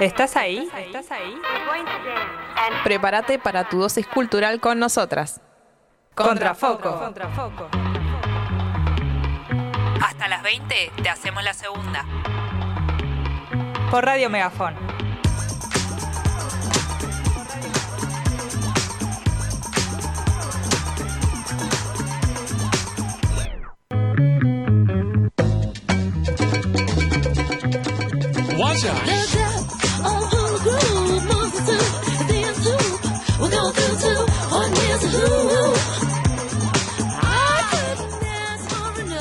¿Estás ahí? ¿Estás ahí? Prepárate para tu dosis cultural con nosotras. Contrafoco. Contrafoco. Hasta las 20 te hacemos la segunda. Por Radio Megafón.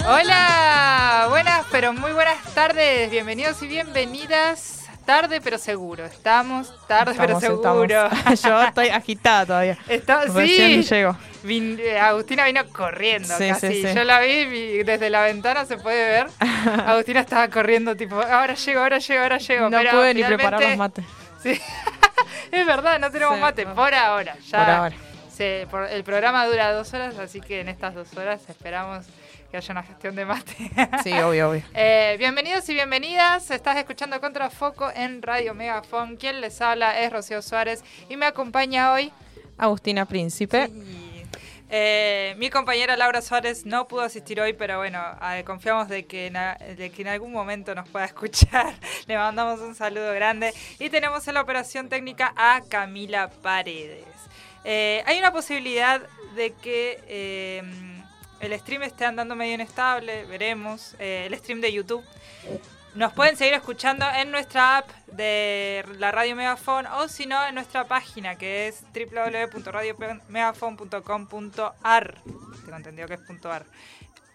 Hola, buenas, pero muy buenas tardes, bienvenidos y bienvenidas. Tarde pero seguro, estamos tarde pero seguro. estamos. Yo estoy agitada todavía. Está, Recién sí, llego. Vin- eh, Agustina vino corriendo Sí, casi. sí, sí. Yo la vi vi- desde la ventana, se puede ver. Agustina estaba corriendo, tipo, ahora llego, ahora llego, ahora llego. No pero pude ni preparar los mates. Sí. es verdad, no tenemos mate por ahora. Ya Por ahora. se- por- el programa dura dos horas, así que en estas dos horas esperamos que haya una gestión de mate. Sí, obvio, obvio. Eh, bienvenidos y bienvenidas. Estás escuchando Contrafoco en Radio Megafon. Quien les habla es Rocío Suárez y me acompaña hoy Agustina Príncipe. eh, mi compañera Laura Suárez. No pudo asistir hoy, pero bueno, eh, confiamos de que, en, de que en algún momento nos pueda escuchar. Le mandamos un saludo grande. Y tenemos en la operación técnica a Camila Paredes. Eh, hay una posibilidad de que el stream esté andando medio inestable, veremos. Eh, el stream de YouTube. Nos pueden seguir escuchando en nuestra app de la Radio Megafon o si no en nuestra página que es www.radiomegafon.com.ar. Tengo entendido que es .ar.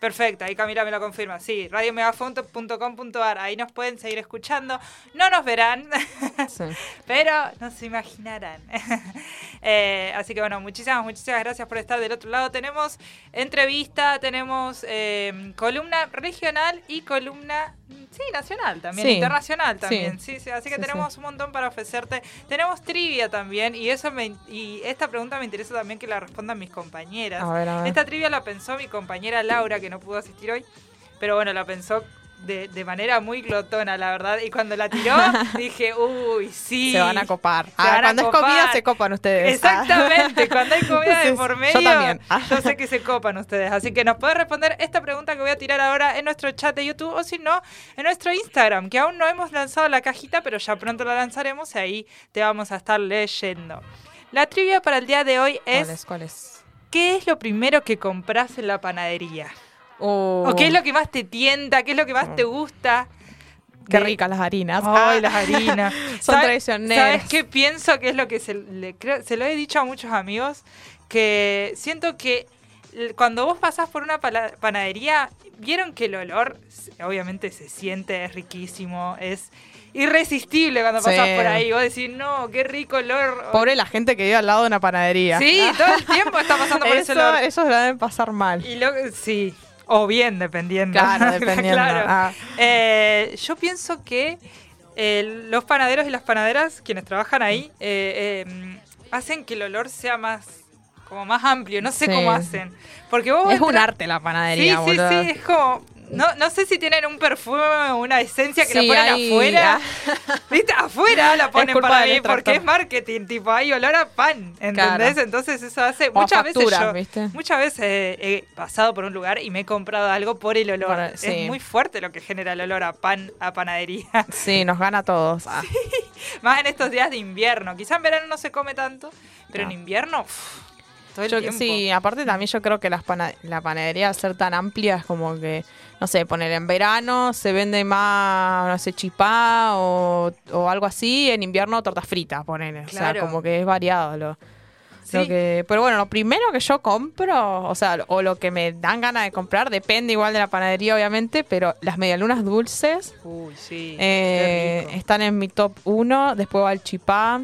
Perfecto, ahí Camila me lo confirma. Sí, radiomegafon.com.ar. Ahí nos pueden seguir escuchando. No nos verán, Sí. pero nos imaginarán. Eh, así que bueno, muchísimas, muchísimas gracias por estar del otro lado. Tenemos entrevista, tenemos eh, columna regional y columna, sí, nacional también, Sí. internacional Sí. también. Sí, sí, así que Sí, tenemos un montón para ofrecerte. Tenemos trivia también y eso me, y esta pregunta me interesa también que la respondan mis compañeras. A ver, a ver. Esta trivia la pensó mi compañera Laura, que no pudo asistir hoy, pero bueno, la pensó de, de manera muy glotona, la verdad. Y cuando la tiró, dije, uy, sí. Se van a copar. Se Ah, van a cuando es comida se copan ustedes. Exactamente, cuando hay comida de por yo medio, también. Ah. yo sé que se copan ustedes. Así que nos pueden responder esta pregunta que voy a tirar ahora en nuestro chat de YouTube o si no, en nuestro Instagram, que aún no hemos lanzado la cajita, pero ya pronto la lanzaremos y ahí te vamos a estar leyendo. La trivia para el día de hoy es, ¿Cuál es? ¿Cuál es? ¿qué es lo primero que compras en la panadería? Oh, ¿O qué es lo que más te tienta? ¿Qué es lo que más te gusta? Qué de- ricas las harinas. Ay, Ah. las harinas. Son ¿Sabe- traicioneras. ¿Sabes qué pienso que es lo que se, le creo- se lo he dicho a muchos amigos? Que siento que cuando vos pasás por una panadería, vieron que el olor, obviamente se siente, es riquísimo, es irresistible cuando pasás Sí. por ahí. Vos decís, no, qué rico olor. Pobre la gente que vive al lado de una panadería. Sí, todo el tiempo está pasando por ese Eso, olor. esos la deben pasar mal. Y lo, sí, o bien, dependiendo. Claro, dependiendo. Claro. Ah. Eh, yo pienso que eh, los panaderos y las panaderas, quienes trabajan ahí, eh, eh, hacen que el olor sea más como más amplio. No sé Sí. cómo hacen. Porque vos Es un entras- arte la Sí, panadería, sí, boludo. sí, es como... No, no sé si tienen un perfume o una esencia que Sí, la ponen afuera. ¿Viste? Afuera la ponen para mí porque es marketing. Tipo, hay olor a pan. ¿Entendés? Claro. Entonces eso hace... O muchas veces facturas, yo... ¿viste? Muchas veces he pasado por un lugar y me he comprado algo por el olor. Es muy fuerte lo que genera el olor a pan, a panadería. Sí, nos gana a todos. Ah. Más en estos días de invierno. Quizá en verano no se come tanto, pero No. en invierno, todo el Yo- sí, aparte también yo creo que las pana- la panadería al ser tan amplia es como que, no sé, poner en verano se vende más, no sé, chipá o, o algo así, en invierno tortas fritas, poner. O sea, como que es variado lo, Sí. lo que... Pero bueno, lo primero que yo compro, o sea, o lo que me dan ganas de comprar, depende igual de la panadería obviamente, pero las medialunas dulces Uy, sí. eh, están en mi top 1, después va el chipá.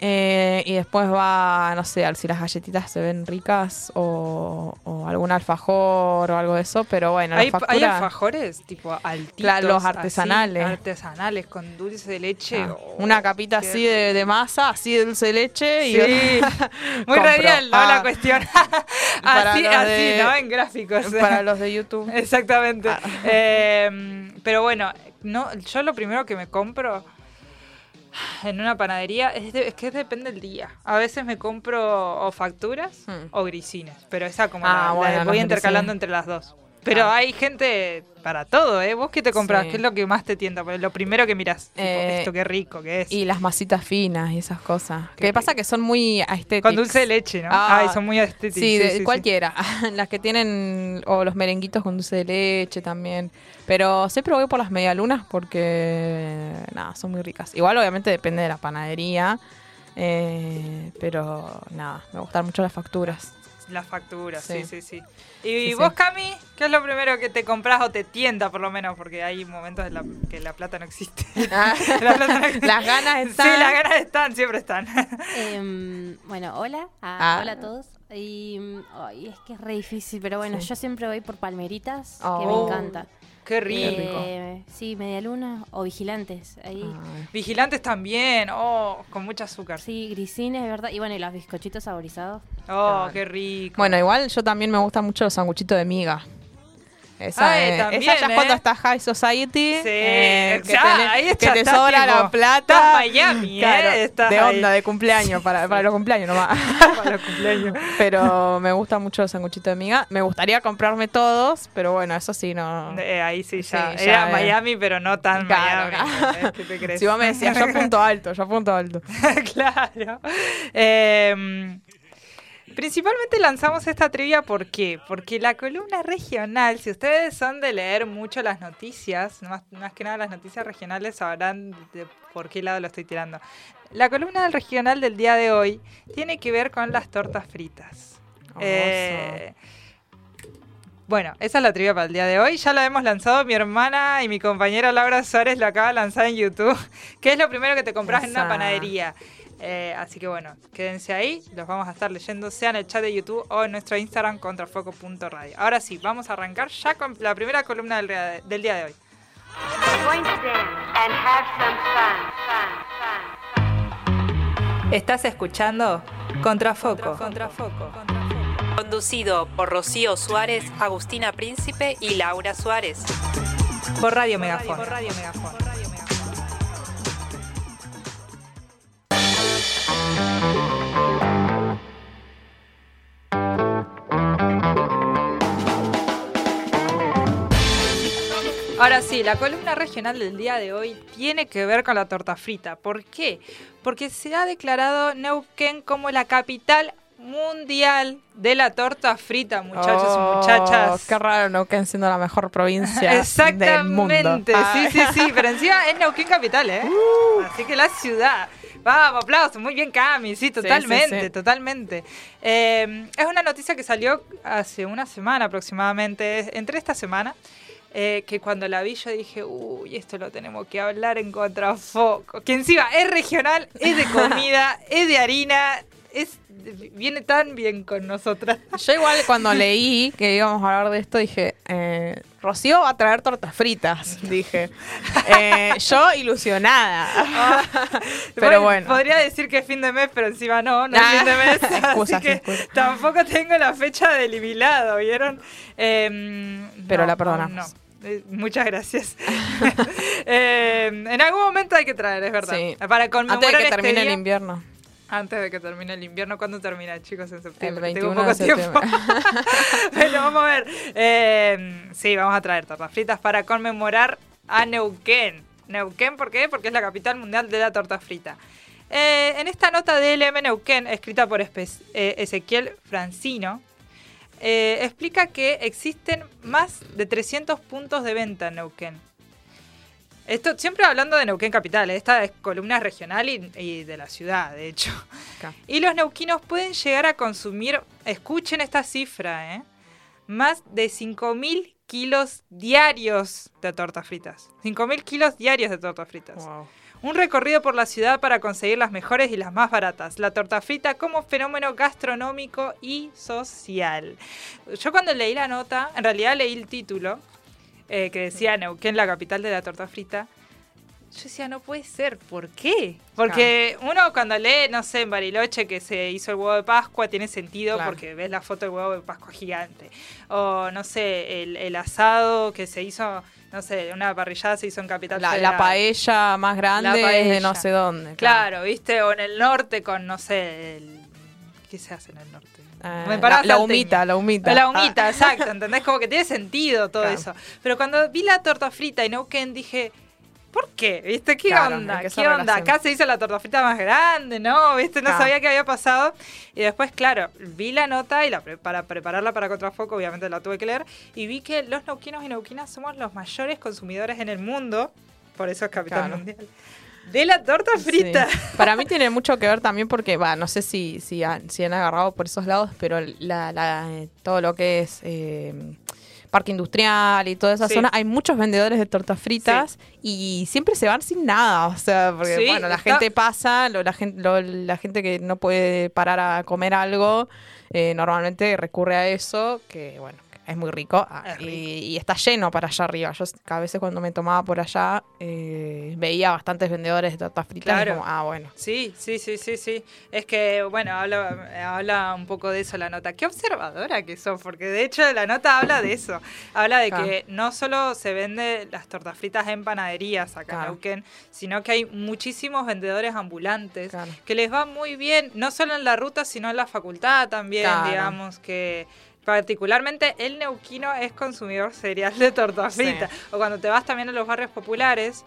Eh, y después va, no sé, si las galletitas se ven ricas o, o algún alfajor o algo de eso, pero bueno, la ¿Hay, alfajores tipo altitos? Los así, artesanales. artesanales con dulce de leche. Ah, oh, una capita así de, de masa, así de dulce de leche y Sí. Muy Compro. radial, ¿no? Ah. La cuestión. Para así, los así, de- ¿no? En gráficos. para los de YouTube. Exactamente. Ah. Eh, pero bueno, no, yo lo primero que me compro en una panadería es, de- es que depende del día. A veces me compro o facturas Hmm. o grisines, pero esa como Ah, la- voy intercalando grisines. entre las dos. Pero Ah. hay gente para todo, ¿eh? ¿Vos qué te compras? Sí. ¿Qué es lo que más te tienta? Porque lo primero que mirás, tipo, Eh, esto qué rico que es. Y las masitas finas y esas cosas. Qué Que pasa que son muy estéticas. Con dulce de leche, ¿no? Ah, Ay, son muy estéticos. Sí, de- cualquiera. las que tienen, o los merenguitos con dulce de leche también. Pero siempre voy por las medialunas porque, nada, son muy ricas. Igual obviamente depende de la panadería. eh, pero nada, me gustan mucho las facturas. Las facturas, sí, sí, Sí. sí. ¿Y Sí, vos, sí. Cami? ¿Qué es lo primero que te compras o te tienta, por lo menos? Porque hay momentos en la que la plata no existe. La plata no existe. las ganas están. Sí, las ganas están, siempre están. Em, bueno, hola. Ah, Ah. Hola a todos. Y ay, es que es re difícil, pero bueno, Sí. yo siempre voy por palmeritas, que Oh. me encanta. Qué rico. Eh, sí, media luna o vigilantes. Ahí. Ay, Vigilantes también, oh, con mucho azúcar. Sí, grisines, ¿verdad? Y bueno, y los bizcochitos saborizados. Oh, Claro. qué rico. Bueno, igual yo también me gustan mucho los sanguchitos de miga. Esa, Ay, también, esa ya es ¿eh? cuando estás high society. Sí, eh, que, ya, ahí que ya te sobra tipo, la plata. Miami, ¿eh? Claro, Estás de ahí. onda, de cumpleaños, para, para los cumpleaños nomás. Para los cumpleaños. pero me gustan mucho los sanguchitos de miga. Me gustaría comprarme todos, pero bueno, eso sí, no. Eh, ahí sí, ya. Sí, Era ya, eh. Miami, pero no tan Claro, Miami. ¿Qué te crees? Si vos me decías, yo apunto alto, yo apunto alto. claro. Eh, principalmente lanzamos esta trivia ¿por qué? Porque la columna regional, si ustedes son de leer mucho las noticias, más, más que nada las noticias regionales, sabrán de por qué lado lo estoy tirando. La columna regional del día de hoy tiene que ver con las tortas fritas. Eh, bueno, esa es la trivia para el día de hoy. Ya la hemos lanzado mi hermana y mi compañera Laura Suárez lo acaba de lanzar en YouTube. ¿Qué es lo primero que te compras en una panadería? Eh, así que bueno, quédense ahí, los vamos a estar leyendo, sea en el chat de YouTube o en nuestro Instagram contrafoco.radio. Ahora sí, vamos a arrancar ya con la primera columna del, día- del día de hoy. Estás escuchando Contrafoco. Contrafoco. Conducido por Rocío Suárez, Agustina Príncipe y Laura Suárez. Por Radio Megafon. Por Radio Megafon. Ahora sí, la columna regional del día de hoy tiene que ver con la torta frita. ¿Por qué? Porque se ha declarado Neuquén como la capital mundial de la torta frita, muchachos Oh, y muchachas. Qué raro Neuquén siendo la mejor provincia del mundo. Exactamente, sí, sí, sí, pero encima es Neuquén capital, ¿eh? Uh. Así que la ciudad. Vamos, aplausos, muy bien Cami, sí, totalmente, sí. totalmente. Eh, es una noticia que salió hace una semana aproximadamente, entre esta semana, eh, que cuando la vi yo dije, uy, esto lo tenemos que hablar en contrafoco. Que encima es regional, es de comida, es de harina, es viene tan bien con nosotras. Yo igual cuando leí que íbamos a hablar de esto dije, eh, Rocío va a traer tortas fritas, dije. Eh, yo ilusionada. Pero bueno. Podría decir que es fin de mes, pero encima no, no es Ah, fin de mes. excusas, así que excusas. tampoco tengo la fecha del jubilado, ¿vieron? Em, Pero no, la perdonamos. no. Eh, muchas gracias. Em, en algún momento hay que traer, es verdad. Sí. Para conmemorar Antes de que este termine el invierno. Antes de que termine el invierno, ¿cuándo termina, chicos? En septiembre. El Tengo 21 de poco tiempo. Pero vamos a ver. Eh, sí, vamos a traer tortas fritas para conmemorar a Neuquén. Neuquén, ¿por qué? Porque es la capital mundial de la torta frita. Eh, en esta nota de LM Neuquén, escrita por eh, Ezequiel Francino, eh, explica que existen más de 300 puntos de venta en Neuquén. Esto siempre hablando de Neuquén Capital, ¿eh? esta es columna regional y, y de la ciudad, de hecho. Y los neuquinos pueden llegar a consumir, escuchen esta cifra, ¿eh? más de 5.000 kilos diarios de tortas fritas. 5.000 kilos diarios de tortas fritas. Wow. Un recorrido por la ciudad para conseguir las mejores y las más baratas. La torta frita como fenómeno gastronómico y social. Yo cuando leí la nota, en realidad leí el título, eh, que decía Neuquén, la capital de la torta frita. Yo decía, no puede ser, ¿por qué? Porque uno cuando lee, no sé, en Bariloche que se hizo el huevo de Pascua, tiene sentido Claro. porque ves la foto del huevo de Pascua gigante. O, no sé, el, el asado que se hizo, no sé, una parrillada se hizo en Capital La, la paella más grande La es de paella. no sé dónde. Claro, ¿viste? O en el norte con, no sé, el... ¿qué se hace en el norte? Eh, paraba la, la humita, la humita. La humita, exacto, ¿entendés? Como que tiene sentido todo Claro. eso. Pero cuando vi la torta frita en Neuquén dije, ¿por qué? ¿Viste? ¿Qué Claro, onda? ¿Qué onda? relación. Acá se hizo la torta frita más grande, ¿no? ¿Viste? No Claro. sabía qué había pasado. Y después, claro, vi la nota y la pre- para prepararla para Contrafoco, obviamente la tuve que leer. Y vi que los neuquinos y neuquinas somos los mayores consumidores en el mundo. Por eso es capital mundial. De la torta frita. Sí. Para mí tiene mucho que ver también porque, va, no sé si, si, han, si han agarrado por esos lados, pero la, la, eh, todo lo que es eh, parque industrial y toda esa Sí. zona, hay muchos vendedores de tortas fritas y siempre se van sin nada. O sea, porque, bueno, la está- gente pasa, lo- la, gente, lo- la gente que no puede parar a comer algo, eh, normalmente recurre a eso, que, bueno, es muy rico, ah, Es y, rico. y está lleno para allá arriba. Yo a veces cuando me tomaba por allá eh, veía bastantes vendedores de tortas fritas. y como, ah, bueno. Sí, sí, sí, sí, sí. Es que, bueno, habla, habla un poco de eso la nota. Qué observadora que sos, porque de hecho la nota habla de eso. Habla de Claro. que no solo se vende las tortas fritas en panaderías acá en Claro. Neuquén, sino que hay muchísimos vendedores ambulantes que les va muy bien, no solo en la ruta, sino en la facultad también, digamos, que particularmente el neuquino es consumidor serial de tortas Sí. fritas. O cuando te vas también a los barrios populares,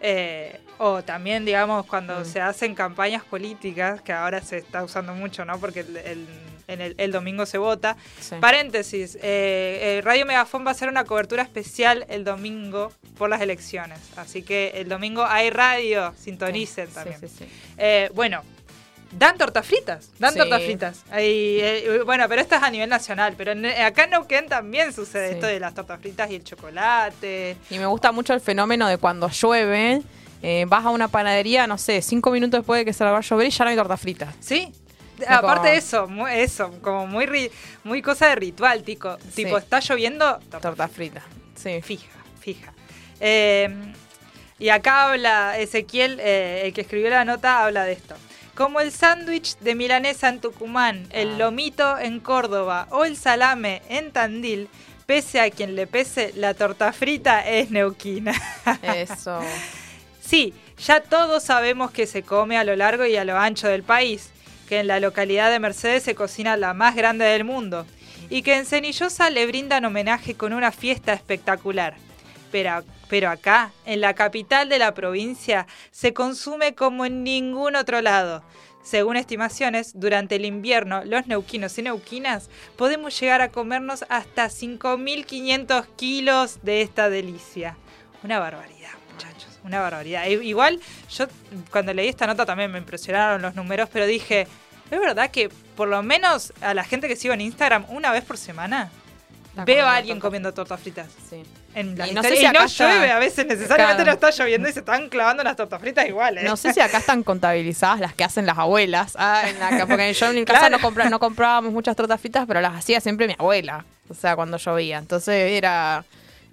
eh, o también, digamos, cuando Mm. se hacen campañas políticas, que ahora se está usando mucho, ¿no? Porque el, el- en el, el domingo se vota. Sí. Paréntesis, eh, eh, Radio Megafón va a hacer una cobertura especial el domingo por las elecciones. Así que el domingo hay radio, sintonicen Sí, también. sí, sí. Eh, bueno, dan tortas fritas, dan Sí. tortas fritas. Eh, bueno, pero esto es a nivel nacional, pero en- acá en Neuquén también sucede Sí. esto de las tortas fritas y el chocolate. Y me gusta mucho el fenómeno de cuando llueve, eh, vas a una panadería, no sé, cinco minutos después de que se la va a llover y ya no hay torta frita. Sí. Aparte de eso, eso, como muy ri- muy cosa de ritual, tico. Tipo, está lloviendo, torta Torta frita. Sí. Fija, fija. Eh, y acá habla Ezequiel, eh, el que escribió la nota, habla de esto. Como el sándwich de milanesa en Tucumán, el Ah. lomito en Córdoba o el salame en Tandil, pese a quien le pese, la torta frita es neuquina. Eso. Sí, ya todos sabemos que se come a lo largo y a lo ancho del país, que en la localidad de Mercedes se cocina la más grande del mundo y que en Cenillosa le brindan homenaje con una fiesta espectacular. Pero, pero acá, en la capital de la provincia, se consume como en ningún otro lado. Según estimaciones, durante el invierno, los neuquinos y neuquinas podemos llegar a comernos hasta 5.500 kilos de esta delicia. Una barbaridad, muchachos, una barbaridad. Igual, yo cuando leí esta nota también me impresionaron los números, pero dije, ¿es verdad que por lo menos a la gente que sigo en Instagram, una vez por semana, Está veo a alguien torta comiendo tortas fritas? Sí. En la Y no sé si Y no acá está- llueve, a veces necesariamente Claro. no está lloviendo y se están clavando las tortas fritas iguales. No sé si acá están contabilizadas las que hacen las abuelas. Ah, en la, porque yo en mi casa Claro. no, compra- no comprábamos muchas tortas fritas, pero las hacía siempre mi abuela. O sea, cuando llovía. Entonces era.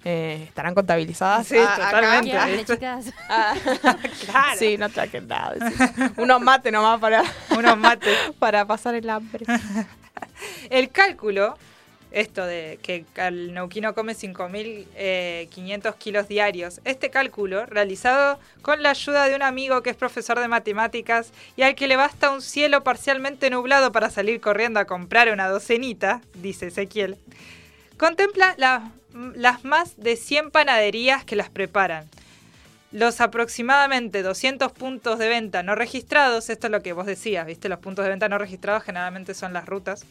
eh, ¿Estarán contabilizadas? Sí, Ah, acá? totalmente. Hambre, esto- chicas. Ah, Claro. Sí, no traje nada. sí. Unos mates nomás para, Unos mates. para pasar el hambre. El cálculo, esto de que el neuquino come 5.500 kilos diarios, este cálculo, realizado con la ayuda de un amigo que es profesor de matemáticas y al que le basta un cielo parcialmente nublado para salir corriendo a comprar una docenita, dice Ezequiel, contempla la- las más de 100 panaderías que las preparan. Los aproximadamente 200 puntos de venta no registrados, esto es lo que vos decías, ¿viste? Los puntos de venta no registrados generalmente son las rutas.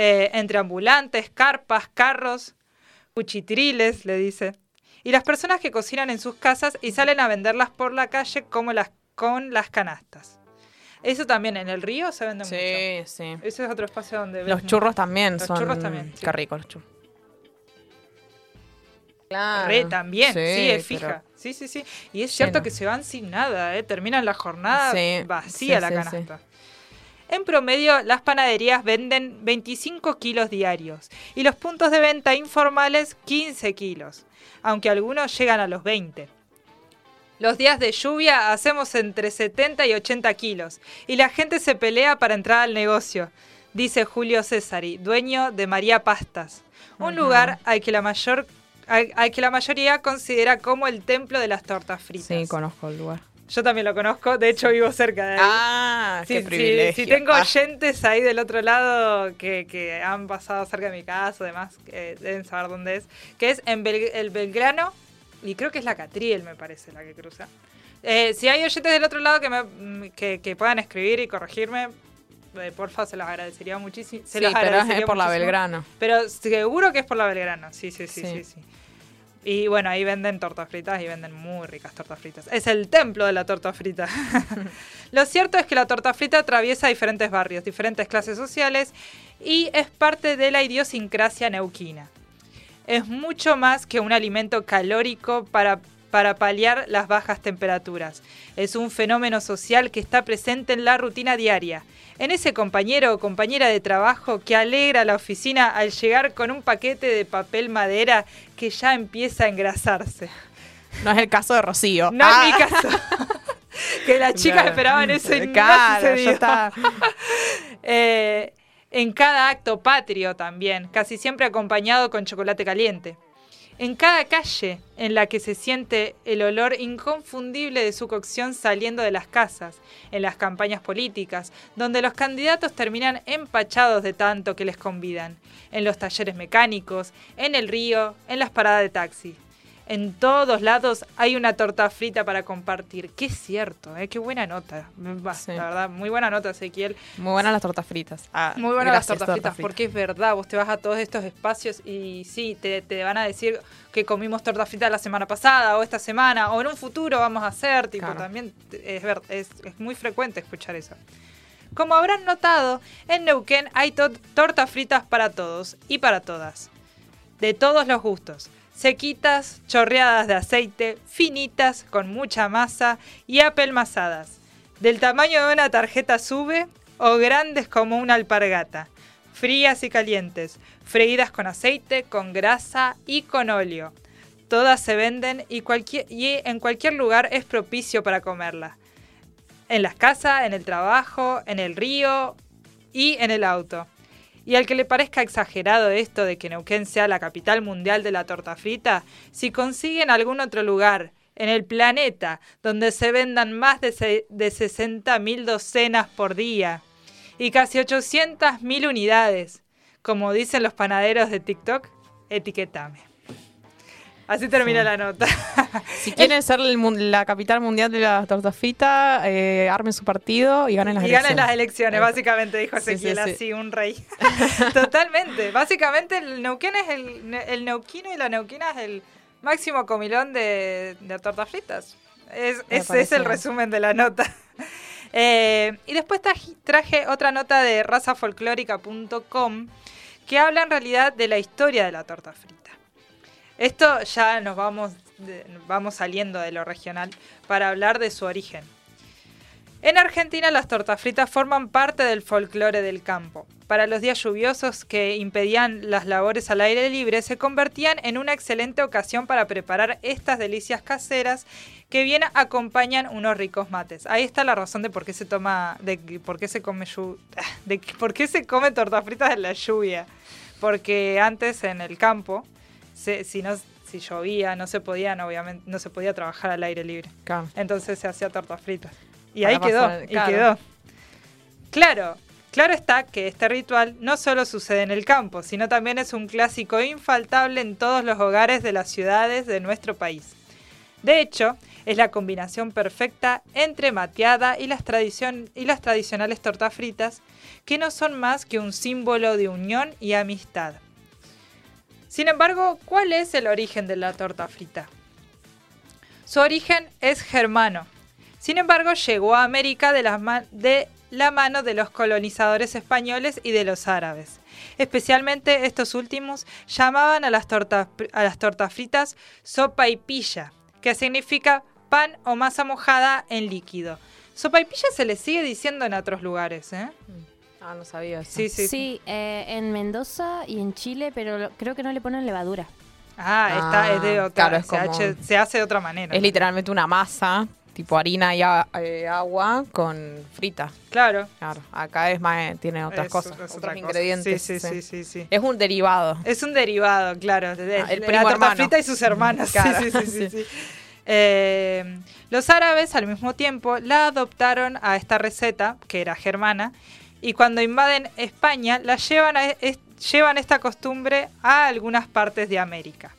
Eh, entre ambulantes, carpas, carros, cuchitriles, le dice. Y las personas que cocinan en sus casas y salen a venderlas por la calle como las, con las canastas. Eso también en el río se vende mucho. Sí, sí. Ese es otro espacio donde Los ves- churros también Los son. churros también, sí. Qué rico los churros. Claro. Re también, sí, Sí, es fija. pero- Sí, sí, sí. Y es cierto Lleno. que se van sin nada, ¿eh? Terminan la jornada Sí, vacía sí, la sí, canasta. En promedio, las panaderías venden 25 kilos diarios y los puntos de venta informales 15 kilos, aunque algunos llegan a los 20. Los días de lluvia hacemos entre 70 y 80 kilos y la gente se pelea para entrar al negocio, dice Julio Cesari, dueño de María Pastas, un lugar al que la mayor al, al que la mayoría considera como el templo de las tortas fritas. Sí, conozco el lugar. Yo también lo conozco, de hecho vivo cerca de ahí. Ah, Sí, qué sí, privilegio. Si tengo Ah, oyentes ahí del otro lado que, que han pasado cerca de mi casa, además, que deben saber dónde es, que es en Bel- el Belgrano, y creo que es la Catriel, me parece, la que cruza. Eh, si hay oyentes del otro lado que, me, mm, que, que puedan escribir y corregirme, eh, porfa, se los agradecería muchísimo. Se sí, los pero es agradecería por la. Belgrano. Pero seguro que es por la Belgrano, sí, sí, sí, sí, Sí. sí. Y bueno, ahí venden tortas fritas y venden muy ricas tortas fritas. Es el templo de la torta frita. Lo cierto es que la torta frita atraviesa diferentes barrios, diferentes clases sociales y es parte de la idiosincrasia neuquina. Es mucho más que un alimento calórico para, para paliar las bajas temperaturas. Es un fenómeno social que está presente en la rutina diaria. En ese compañero o compañera de trabajo que alegra la oficina al llegar con un paquete de papel madera que ya empieza a engrasarse. No es el caso de Rocío. No Ah. es mi caso. que las chicas esperaban eso y no Claro, ya está. Eh, en cada acto patrio también, casi siempre acompañado con chocolate caliente. En cada calle en la que se siente el olor inconfundible de su cocción saliendo de las casas, en las campañas políticas, donde los candidatos terminan empachados de tanto que les convidan, en los talleres mecánicos, en el río, en las paradas de taxi. En todos lados hay una torta frita para compartir. Qué cierto, ¿eh? qué buena nota. Sí. La verdad, muy buena nota, Ezequiel. Muy buenas las tortas fritas. Ah, Muy buenas las tortas fritas, torta porque es verdad, vos te vas a todos estos espacios y sí, te, te van a decir que comimos tortas fritas la semana pasada o esta semana o en un futuro vamos a hacer, tipo, Claro. también es, ver- es, es muy frecuente escuchar eso. Como habrán notado, en Neuquén hay to- tortas fritas para todos y para todas, de todos los gustos. Sequitas, chorreadas de aceite, finitas, con mucha masa y apelmazadas. Del tamaño de una tarjeta sube o grandes como una alpargata. Frías y calientes, freídas con aceite, con grasa y con óleo. Todas se venden y, y en cualquier lugar es propicio para comerlas. En las casas, en el trabajo, en el río y en el auto. Y al que le parezca exagerado esto de que Neuquén sea la capital mundial de la torta frita, si consiguen algún otro lugar en el planeta donde se vendan más de, se- de 60.000 docenas por día y casi 800.000 unidades, como dicen los panaderos de TikTok, etiquetame. Así termina Sí. la nota. Si quieren ser el la capital mundial de las tortas fritas, eh, armen su partido y ganen las y ganen elecciones. las elecciones, básicamente, dijo sí, Ezequiel, sí. así, un rey. Totalmente. Básicamente, el Neuquén es el, el neuquino y la neuquina es el máximo comilón de, de tortas fritas. Es, ese es el resumen de la nota. Eh, y después traje, traje otra nota de razafolclórica.com que habla en realidad de la historia de la torta frita. Esto ya nos vamos, vamos saliendo de lo regional para hablar de su origen. En Argentina las tortas fritas forman parte del folclore del campo. Para los días lluviosos que impedían las labores al aire libre, se convertían en una excelente ocasión para preparar estas delicias caseras que bien acompañan unos ricos mates. Ahí está la razón de por qué se toma, de por qué se come de por qué se come tortas fritas en la lluvia. Porque antes en el campo, se- si no si llovía, no se podían, obviamente, no se podía trabajar al aire libre. Claro. Entonces se hacía tortas fritas. Y Para ahí quedó, pasar- y claro. quedó. Claro, claro está que este ritual no solo sucede en el campo, sino también es un clásico infaltable en todos los hogares de las ciudades de nuestro país. De hecho, es la combinación perfecta entre mateada y las, tradicion- y las tradicionales tortas fritas, que no son más que un símbolo de unión y amistad. Sin embargo, ¿cuál es el origen de la torta frita? Su origen es germano. Sin embargo, llegó a América de la mano de los colonizadores españoles y de los árabes. Especialmente estos últimos llamaban a las tortas, a las tortas fritas sopa y pilla, que significa pan o masa mojada en líquido. Sopa y pilla se le sigue diciendo en otros lugares, ¿eh? Ah, no sabía eso. Sí, sí. Sí, eh, en Mendoza y en Chile, pero creo que no le ponen levadura. Ah, está, es de Ah, otra. claro, es se, como- hace, se hace de otra manera. Es literalmente una masa, tipo harina y a- eh, agua con frita. Claro. Claro, acá es más, eh, tiene otras Es- cosas, es otros otra cosa. ingredientes. Sí, sí, sí, sí, sí. Es un derivado. Es un derivado, claro. de- Ah, de el la primo torta hermano. frita y sus hermanos. Sí, Claro, sí, sí, sí, sí. sí. Eh, los árabes, al mismo tiempo, la adoptaron a esta receta, que era germana, y cuando invaden España, la llevan, es- llevan esta costumbre a algunas partes de América.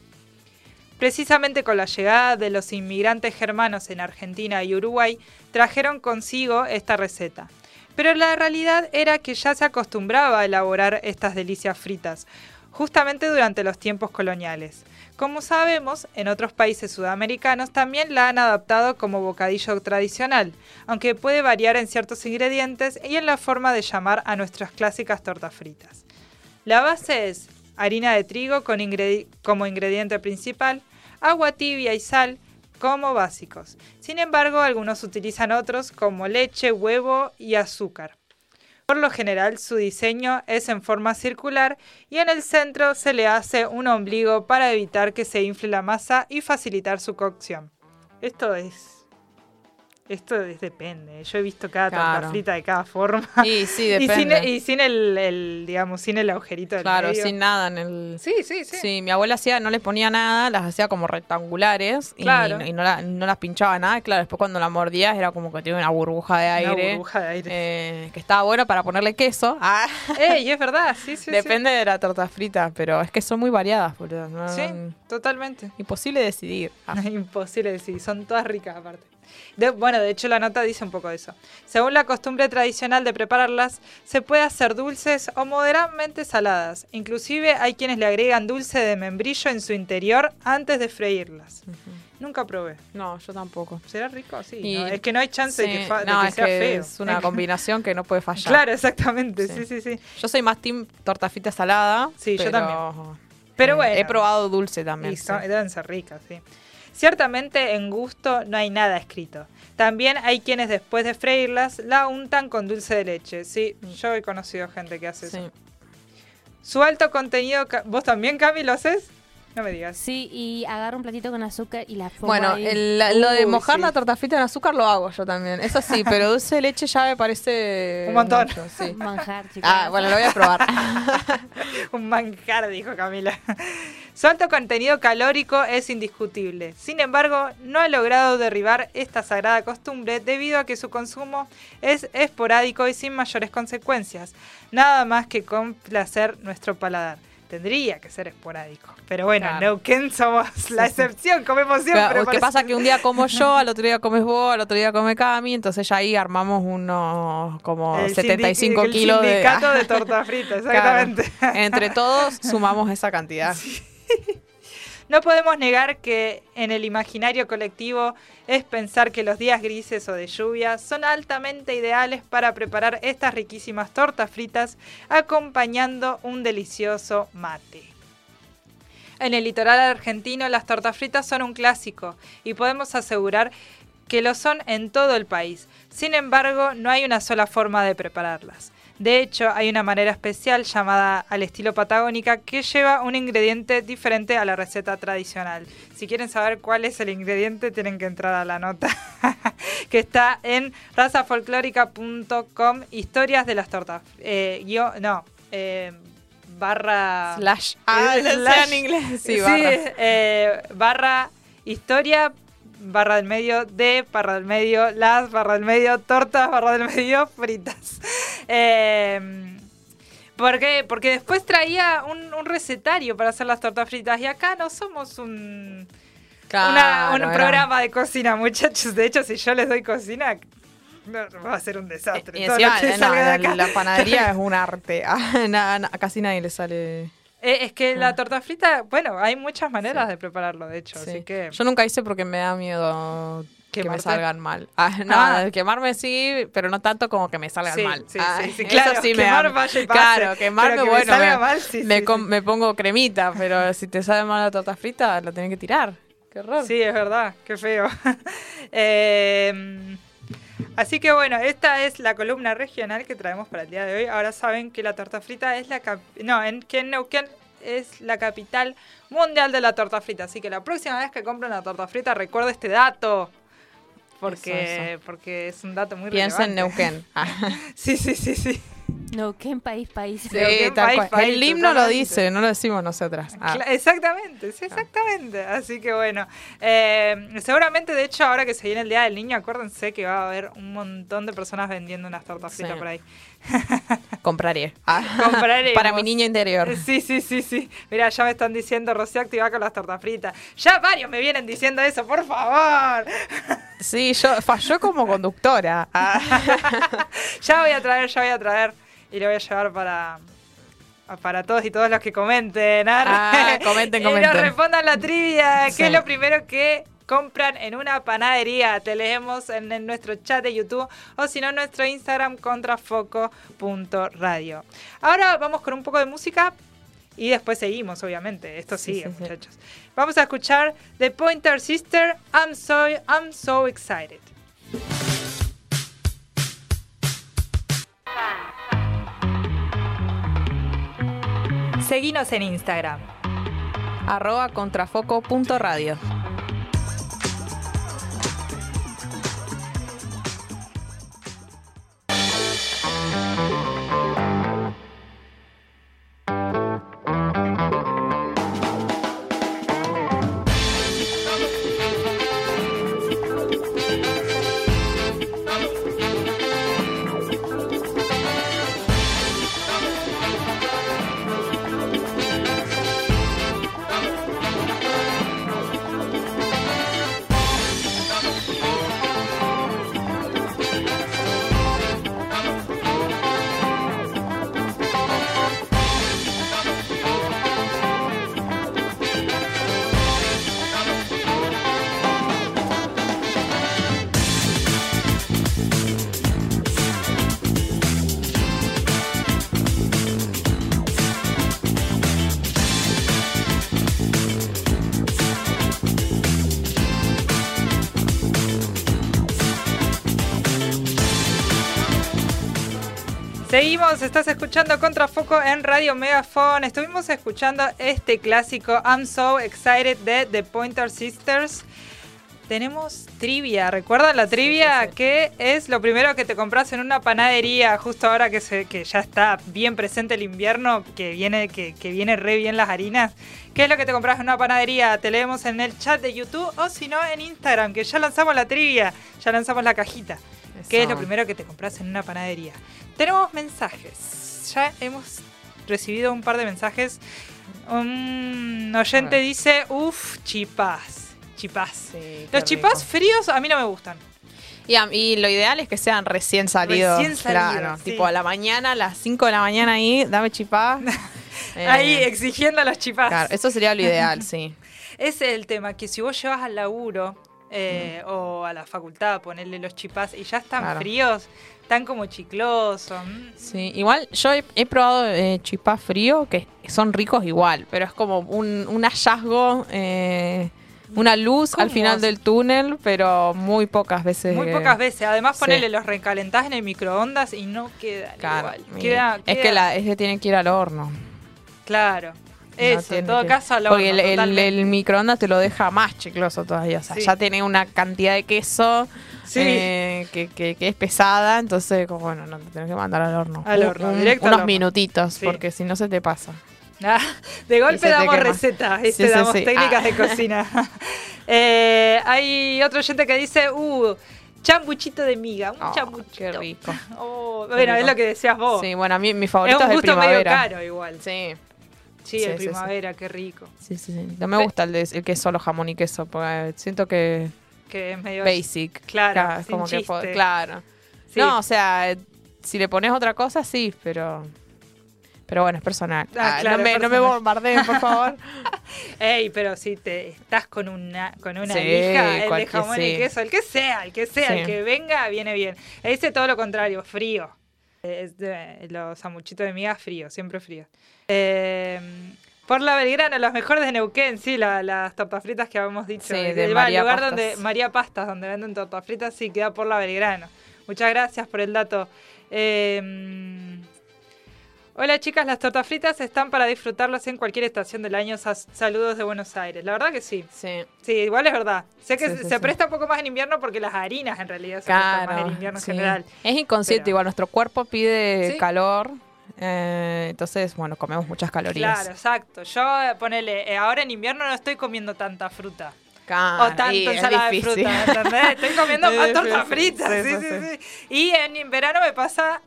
Precisamente con la llegada de los inmigrantes germanos en Argentina y Uruguay, trajeron consigo esta receta. Pero la realidad era que ya se acostumbraba a elaborar estas delicias fritas, justamente durante los tiempos coloniales. Como sabemos, en otros países sudamericanos también la han adaptado como bocadillo tradicional, aunque puede variar en ciertos ingredientes y en la forma de llamar a nuestras clásicas tortas fritas. La base es harina de trigo con como ingrediente principal, agua tibia y sal como básicos. Sin embargo, algunos utilizan otros como leche, huevo y azúcar. Por lo general, su diseño es en forma circular y en el centro se le hace un ombligo para evitar que se infle la masa y facilitar su cocción. Esto es... Esto es, depende. Yo he visto cada torta Claro. frita de cada forma. Y sí, Y sin, depende. y sin el, el, digamos, sin el agujerito del claro, medio. sin nada en el... Sí, sí, sí. Sí, mi abuela hacía, no les ponía nada, las hacía como rectangulares y, Claro. y no, la- no las pinchaba nada. Claro, después cuando la mordías era como que tenía una burbuja de Una aire. burbuja de aire. eh, que estaba bueno para ponerle queso. Ah, Ey, es verdad, sí, sí. Depende de la torta frita, pero es que son muy variadas, boludo. no- Sí, totalmente. Imposible decidir. Ah, Imposible decir, son todas ricas aparte. De- bueno, de hecho la nota dice un poco de eso. Según la costumbre tradicional de prepararlas, se puede hacer dulces o moderadamente saladas. Inclusive hay quienes le agregan dulce de membrillo en su interior antes de freírlas. Nunca probé. no, yo tampoco. ¿Será rico? Sí. Y- ¿no? Es que no hay chance de que, fa- de no, que es sea que feo. es una combinación que no puede fallar. Claro, exactamente. Sí, Sí. sí, sí. Yo soy más team torta frita salada. Sí, yo pero, también. Pero bueno. He probado dulce también. Y sí. son- deben ser ricas, sí. Ciertamente en gusto no hay nada escrito. También hay quienes después de freírlas la untan con dulce de leche. Sí, yo he conocido gente que hace. Sí. eso. Su alto contenido... ¿Vos también, Cami, lo haces? No me digas. Sí, y agarro un platito con azúcar y la pongo Bueno, ahí. el- la- lo de Uy, mojar sí. la torta frita en azúcar lo hago yo también. Eso sí, pero dulce de leche ya me parece. Un montón. mucho, sí. manjar, chicos. Ah, bueno, lo voy a probar. Un manjar, dijo Camila. Su alto contenido calórico es indiscutible. Sin embargo, no ha logrado derribar esta sagrada costumbre debido a que su consumo es esporádico y sin mayores consecuencias. Nada más que complacer nuestro paladar. Tendría que ser esporádico. Pero bueno, Claro. Neuquén somos la excepción, comemos siempre. Claro, ¿Qué parece. pasa? Que un día como yo, al otro día comes vos, al otro día come Cami, entonces ya ahí armamos unos como El 75 sindic- el kilos de. sindicato de torta frita, Claro. exactamente. Entre todos sumamos esa cantidad. No podemos negar que en el imaginario colectivo es pensar que los días grises o de lluvia son altamente ideales para preparar estas riquísimas tortas fritas acompañando un delicioso mate. En el litoral argentino las tortas fritas son un clásico y podemos asegurar que lo son en todo el país. Sin embargo, no hay una sola forma de prepararlas. De hecho, hay una manera especial llamada al estilo patagónica que lleva un ingrediente diferente a la receta tradicional. Si quieren saber cuál es el ingrediente, tienen que entrar a la nota que está en razafolclórica.com, historias de las tortas. Eh, guio- no, eh, barra... Slash. Ah, Eh, sé slash. en inglés. Sí, Sí, barra. eh, barra historia, barra del medio de, barra del medio las, barra del medio tortas, barra del medio fritas. Eh, ¿Por qué? Porque después traía un, un recetario para hacer las tortas fritas y acá no somos un, una- Claro, un era- programa de cocina, muchachos. De hecho, si yo les doy cocina, va a ser un desastre. Y encima, no, salga de la, panadería es un arte. Ah, casi nadie le sale. Eh, es que la torta frita, bueno, hay muchas maneras de prepararlo, de hecho. Sí. Así que... Yo nunca hice porque me da miedo que me salgan mal. Ah, no, Ah. quemarme sí, pero no tanto como que me salgan Sí, mal. sí, Ah, sí, sí, eso claro, sí me quemar da- vaya y pase, Claro, quemarme, que bueno, mal, sí, me pongo cremita, pero si te sale mal la torta frita, la tenés que tirar. Qué horror. Sí, es verdad, qué feo. Eh, así que bueno, esta es la columna regional que traemos para el día de hoy. Ahora saben que la torta frita es la cap- no, en que en Neuquén es la capital mundial de la torta frita. Así que la próxima vez que compren la torta frita, recuerde este dato. Porque, Eso, porque es un dato muy Piensa en relevante. Neuquén. Ah. Sí, sí, sí, sí. No, ¿qué en país, país? Sí, Neuquén, tal país, cual. país, El himno lo totalmente. dice, no lo decimos nosotras. Ah. Exactamente, sí, exactamente. Así que bueno, eh, seguramente de hecho ahora que se viene el Día del Niño, acuérdense que va a haber un montón de personas vendiendo unas tortas fritas Sí. por ahí. Compraré. Ah. Compraremos. Para mi niño interior. Sí, sí, sí, sí. Mira, ya me están diciendo Rocío activa con las tortas fritas. Ya varios me vienen diciendo eso, por favor. Sí, yo falló como conductora. Ah. ya voy a traer, ya voy a traer. Y lo voy a llevar para, para todos y todos los que comenten. arre. Ah, comenten, Y nos comenten. respondan la trivia. ¿Qué Sí. es lo primero que compran en una panadería? Te leemos en, en nuestro chat de YouTube o si no en nuestro Instagram contrafoco.radio. Ahora vamos con un poco de música. Y después seguimos, obviamente. Esto sigue, sí, sí. muchachos. Vamos a escuchar The Pointer Sister. I'm so, I'm so excited. Seguinos en Instagram. Arroba contrafoco.radio. Estás escuchando Contrafoco en Radio Megafon. Estuvimos escuchando este clásico I'm So Excited de The Pointer Sisters. Tenemos trivia, ¿recuerdan la trivia? Que es lo primero que te compras en una panadería justo ahora que, se, que ya está bien presente el invierno, que viene, que, que viene re bien las harinas. ¿Qué es lo que te compras en una panadería? Te leemos en el chat de YouTube o si no en Instagram, que ya lanzamos la trivia, ya lanzamos la cajita. ¿Qué es Eso. lo primero que te compras en una panadería? Tenemos mensajes. Ya hemos recibido un par de mensajes. Un oyente dice, uff, chipás. Chipás. Sí, Los chipás fríos a mí no me gustan. Y, a- y lo ideal es que sean recién salidos. Recién salidos, Claro, sí. tipo a la mañana, a las 5 de la mañana ahí, dame chipá. Eh, Ahí exigiendo a los chipás. Claro, eso sería lo ideal, sí. Ese es el tema, que si vos llevas al laburo eh, o a la facultad, ponerle los chipás y ya están Claro. fríos, están como chiclosos. mm. Sí, igual yo he, he probado eh, chipá frío, que son ricos igual, pero es como un, un hallazgo, eh, una luz al final del túnel, pero muy pocas veces. Muy pocas veces. Además, sí. ponele los recalentás en el microondas y no Claro, igual. Queda- es queda- que la, es que tienen que ir al horno. Claro. No Eso, en todo que- caso, al Porque horno, el, el- microondas te lo deja más chicloso todavía. O sea, Sí. ya tiene una cantidad de queso Sí. eh, que, que- que es pesada. Entonces, como, bueno, no te tenés que mandar al horno. Al Un- horno, un- directo al unos horno. minutitos, Sí. porque si no se te pasa. Ah, de golpe damos quema. recetas. Sí, sí, damos sí. técnicas Ah. de cocina. Eh, hay otro oyente que dice, uh, chambuchito de miga, un Oh, chambuchito. qué rico. Oh, Qué bueno, es lo que decías vos. Sí, bueno, a mí mi es favorito un es, el medio caro igual. Sí, Sí, el sí, sí. primavera, qué rico. sí, sí, sí. No me gusta el, de, el que es solo jamón y queso, porque siento que Que es medio... basic. Claro, es sin como que chiste. claro. Sí. No, o sea, si le pones otra cosa, sí, pero Pero bueno, es personal. Ah, Ah, claro, no, me, es no me personal. bombardeen, por favor. Ey, pero si te estás con una con una Sí, hija, el de jamón y queso, el que sea, el que sea, Sí. el que venga, viene bien. Ese todo lo contrario, frío. Es de- los sanguchitos de miga frío, siempre frío. Eh, por la Belgrano, los mejores de Neuquén, sí, la- las tortas fritas que habíamos dicho. Sí, El- de el María lugar Pastas. donde María Pastas, donde venden tortas fritas, sí, queda por la Belgrano. Muchas gracias por el dato. Eh, Hola chicas, las tortas fritas están para disfrutarlas en cualquier estación del año. Saludos de Buenos Aires. La verdad que sí. Sí. Sí, igual es verdad. Sé que Sí, se sí, se sí. presta un poco más en invierno porque las harinas en realidad se prestan más en invierno en general. Es inconsciente, Pero- igual nuestro cuerpo pide calor. Eh, entonces, bueno, comemos muchas calorías. Claro, exacto. Yo, eh, ponele, eh, ahora en invierno no estoy comiendo tanta fruta. Claro, o es ensalada de fruta, ¿entendés? Estoy comiendo más tortas difícil. fritas. Sí, Sí, sí. Y en verano me pasa.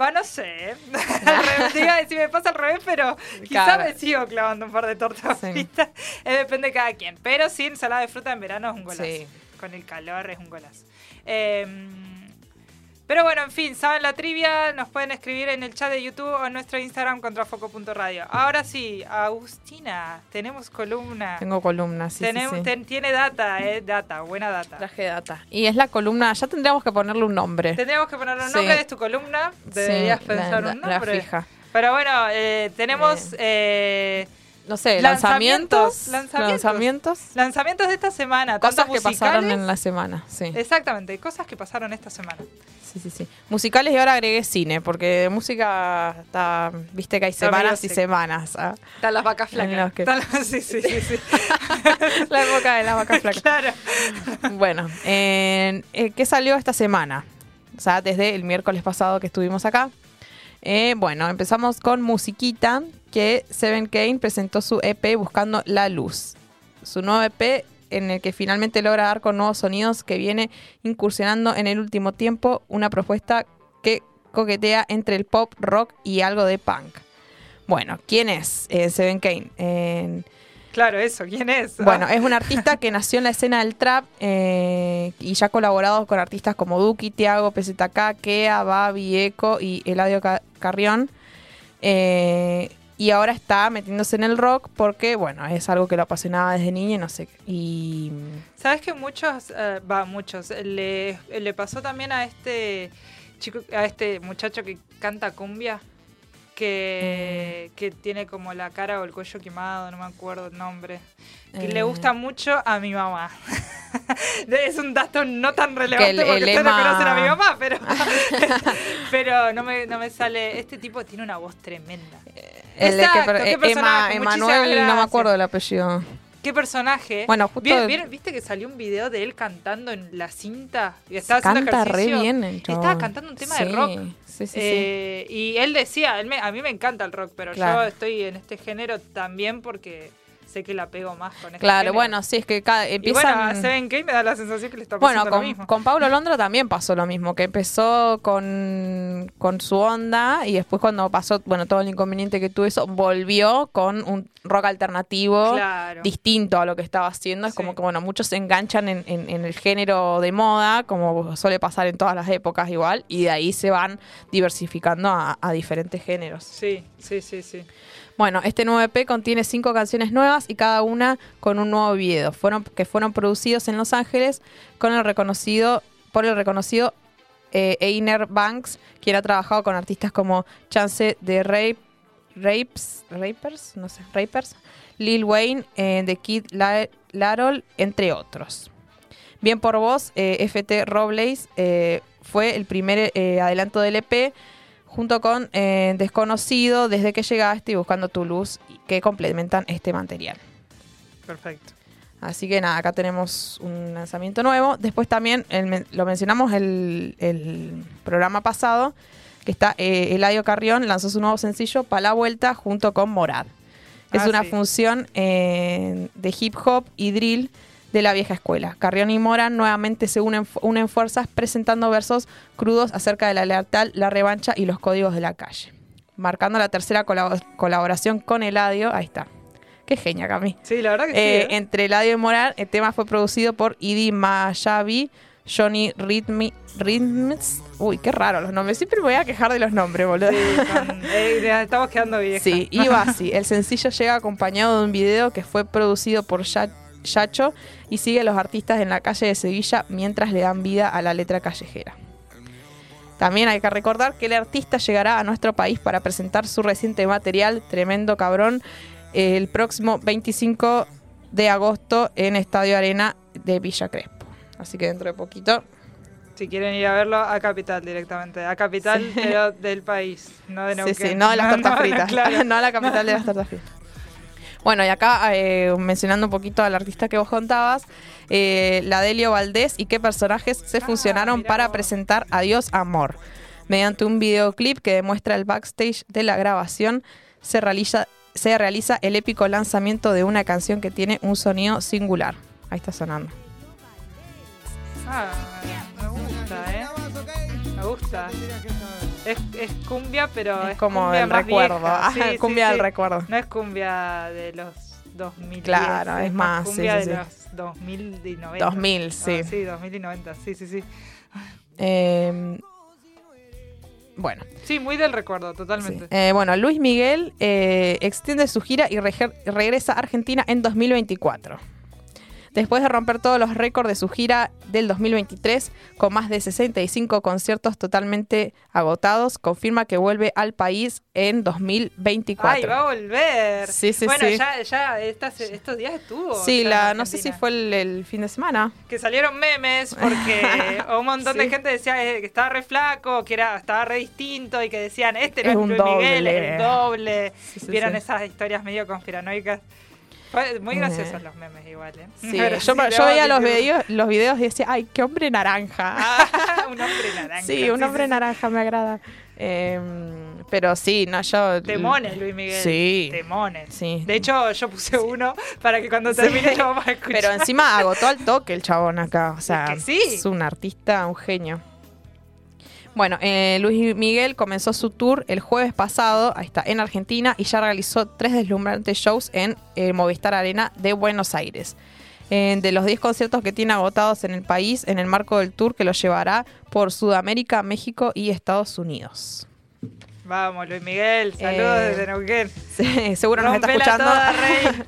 Va, no sé. ¿eh? Al revés, te iba a decir, me pasa al revés, pero quizás Claro. me sigo clavando un par de tortas Sí. fritas. Eh, depende de cada quien. Pero sí, ensalada de fruta en verano es un golazo. Sí. Con el calor es un golazo. Eh, pero bueno, en fin, saben la trivia, nos pueden escribir en el chat de YouTube o en nuestro Instagram contrafoco.radio. Ahora sí, Agustina, tenemos columna. Tengo columna, sí, Tenemos- sí. ten- tiene data, eh, data, buena data. Traje data. Y es la columna, ya tendríamos que ponerle un nombre. Tendríamos que poner un Sí. nombre de tu columna, deberías pensar la- un nombre. La fija. Pero bueno, eh, tenemos eh, No sé, Lanzamientos, lanzamientos. lanzamientos. De esta semana, Cosas que pasaron en la semana, sí. Exactamente, cosas que pasaron esta semana. Sí, sí, sí. Musicales y ahora agregué cine, porque de música está, viste que hay semanas y semanas. ¿ah? Están las vacas flacas. que- Están las- sí, sí, sí, sí. la época de las vacas flacas. claro. Bueno, en- eh, ¿qué salió esta semana? O sea, desde el miércoles pasado que estuvimos acá. Eh, bueno, empezamos con Musiquita, que Seven Kane presentó su EP Buscando la Luz. Su nuevo EP en el que finalmente logra dar con nuevos sonidos que viene incursionando en el último tiempo una propuesta que coquetea entre el pop, rock y algo de punk. Bueno, ¿quién es eh, Seven Kane? Claro, eso, ¿quién es? bueno, es un artista que nació en la escena del trap eh, y ya ha colaborado con artistas como Duki, Tiago, PZK, Kea, Babi, Eco y Eladio Ca- Carrión. Eh, y ahora está metiéndose en el rock porque, bueno, es algo que lo apasionaba desde niña y no sé. Y ¿Sabes que muchos, eh, va, muchos, le, le pasó también a este chico, a este muchacho que canta cumbia? Que, Mm. que tiene como la cara o el cuello quemado, no me acuerdo el nombre. Que Eh. le gusta mucho a mi mamá. es un dato no tan relevante el- porque el ustedes no Emma- conocen a mi mamá, pero, pero no, me, no me sale. Este tipo tiene una voz tremenda. el de que- Exacto, eh, qué Emma, personaje, muchísimas Emanuel, no me acuerdo del apellido. ¿Qué personaje? Bueno, justo- ¿Vieron- vieron- ¿Viste que salió un video de él cantando en la cinta? Y estaba haciendo Canta re ejercicio? bien el chabón. Estaba cantando un tema de rock. Sí, sí, sí. Eh, Y él decía, él me- a mí me encanta el rock, pero Claro. yo estoy en este género también porque sé que la pego más con este Claro, género. bueno, sí, es que cada, Y empiezan... bueno, a Seven K me da la sensación que le está Bueno, pasando lo con, mismo. con Pablo Londra también pasó lo mismo, que empezó con, con su onda y después cuando pasó, bueno, todo el inconveniente que tuvo eso, volvió con un rock alternativo Claro. distinto a lo que estaba haciendo. Es Sí. como que, bueno, muchos se enganchan en, en- en el género de moda, como suele pasar en todas las épocas igual, y de ahí se van diversificando a, a diferentes géneros. Sí, sí, sí, sí. Bueno, este nuevo EP contiene cinco canciones nuevas y cada una con un nuevo video, fueron, que fueron producidos en Los Ángeles con el reconocido, por el reconocido eh, Einer Banks, quien ha trabajado con artistas como Chance de Rape, Rapes, Rapers, no sé, Rapers, Lil Wayne, eh, The Kid La- Larol, entre otros. Bien por vos, eh, FT Robles eh, fue el primer eh, adelanto del EP junto con eh, Desconocido, Desde que llegaste y Buscando tu luz, que complementan este material. Perfecto. Así que nada, acá tenemos un lanzamiento nuevo. Después también, el lo mencionamos el, el programa pasado, que está eh, Eladio Carrión, lanzó su nuevo sencillo, Pa' la Vuelta, junto con Morad. Es Ah, una sí. función eh, de hip hop y drill de la vieja escuela. Carrión y Morad nuevamente se unen, unen fuerzas presentando versos crudos acerca de la lealtad, la revancha y los códigos de la calle. Marcando la tercera colabo- colaboración con Eladio. Ahí está. Qué genia, Cami. Sí, la verdad que Eh, sí. ¿eh? Entre Eladio y Morar, el tema fue producido por Idi Mayavi, Johnny Rhythmi- Rhythms. Uy, qué raro los nombres. Siempre me voy a quejar de los nombres, boludo. Sí, son- eh, estamos quedando viejas. Sí, y así. El sencillo llega acompañado de un video que fue producido por Ya- Yacho y sigue a los artistas en la calle de Sevilla mientras le dan vida a la letra callejera. También hay que recordar que el artista llegará a nuestro país para presentar su reciente material, Tremendo Cabrón, el próximo 25 de agosto en Estadio Arena de Villa Crespo. Así que dentro de poquito. Si quieren ir a verlo, a Capital directamente. A Capital, pero del país, no de Sí, Neuquén. sí, no de las tortas no, fritas. claro. no a la capital de las tortas fritas. Bueno, y acá eh, mencionando un poquito al artista que vos contabas, eh, la Delio Valdés y qué personajes se Ah, funcionaron para vos. presentar Adiós Amor. Mediante un videoclip que demuestra el backstage de la grabación, se realiza, se realiza el épico lanzamiento de una canción que tiene un sonido singular. Ahí está sonando. Ah, me gusta, ¿eh? Me gusta. Es, es cumbia, pero es, Es como cumbia el más recuerdo. vieja. Ah, Sí, sí, cumbia del sí. recuerdo. No es cumbia de los 2000. Claro, es más, sí, cumbia sí, de sí. los 2000 y 90. 2000, sí. Ah, sí, 2000 y 90. Sí, sí, sí. Eh, bueno. Sí, muy del recuerdo, totalmente. Sí. Eh, bueno, Luis Miguel eh, extiende su gira y rege- regresa a Argentina en 2024. Después de romper todos los récords de su gira del 2023, con más de 65 conciertos totalmente agotados, confirma que vuelve al país en 2024. Ay, va a volver. Sí, sí, bueno, sí. ya, ya estas- estos días estuvo. Sí, la, no sé si fue el, el fin de semana. Que salieron memes porque un montón de Sí. gente decía eh, que estaba re flaco, que era, estaba re distinto y que decían, este no Es es, un Luis Miguel, es doble. el doble. Sí, sí, Vieron esas historias medio conspiranoicas. Muy graciosos los memes igual, ¿eh? Sí, yo, sí, yo veía los videos, los videos y decía, ay, qué hombre naranja. un hombre naranja. sí, un hombre sí, sí. naranja me agrada. Eh, pero sí, no, yo... Temones, Luis Miguel. Sí. Temones. Sí. De hecho, yo puse uno para que cuando Sí. termine lo vamos a escuchar. Pero encima agotó al toque el chabón acá. O sea, Es que sí. es un artista, un genio. Bueno, eh, Luis Miguel comenzó su tour el jueves pasado, ahí está, en Argentina, y ya realizó tres deslumbrantes shows en el Movistar Arena de Buenos Aires. Eh, de los 10 conciertos que tiene agotados en el país, en el marco del tour que lo llevará por Sudamérica, México y Estados Unidos. Vamos, Luis Miguel. Saludos Eh, desde Neuquén. Sí, seguro nos está escuchando. toda.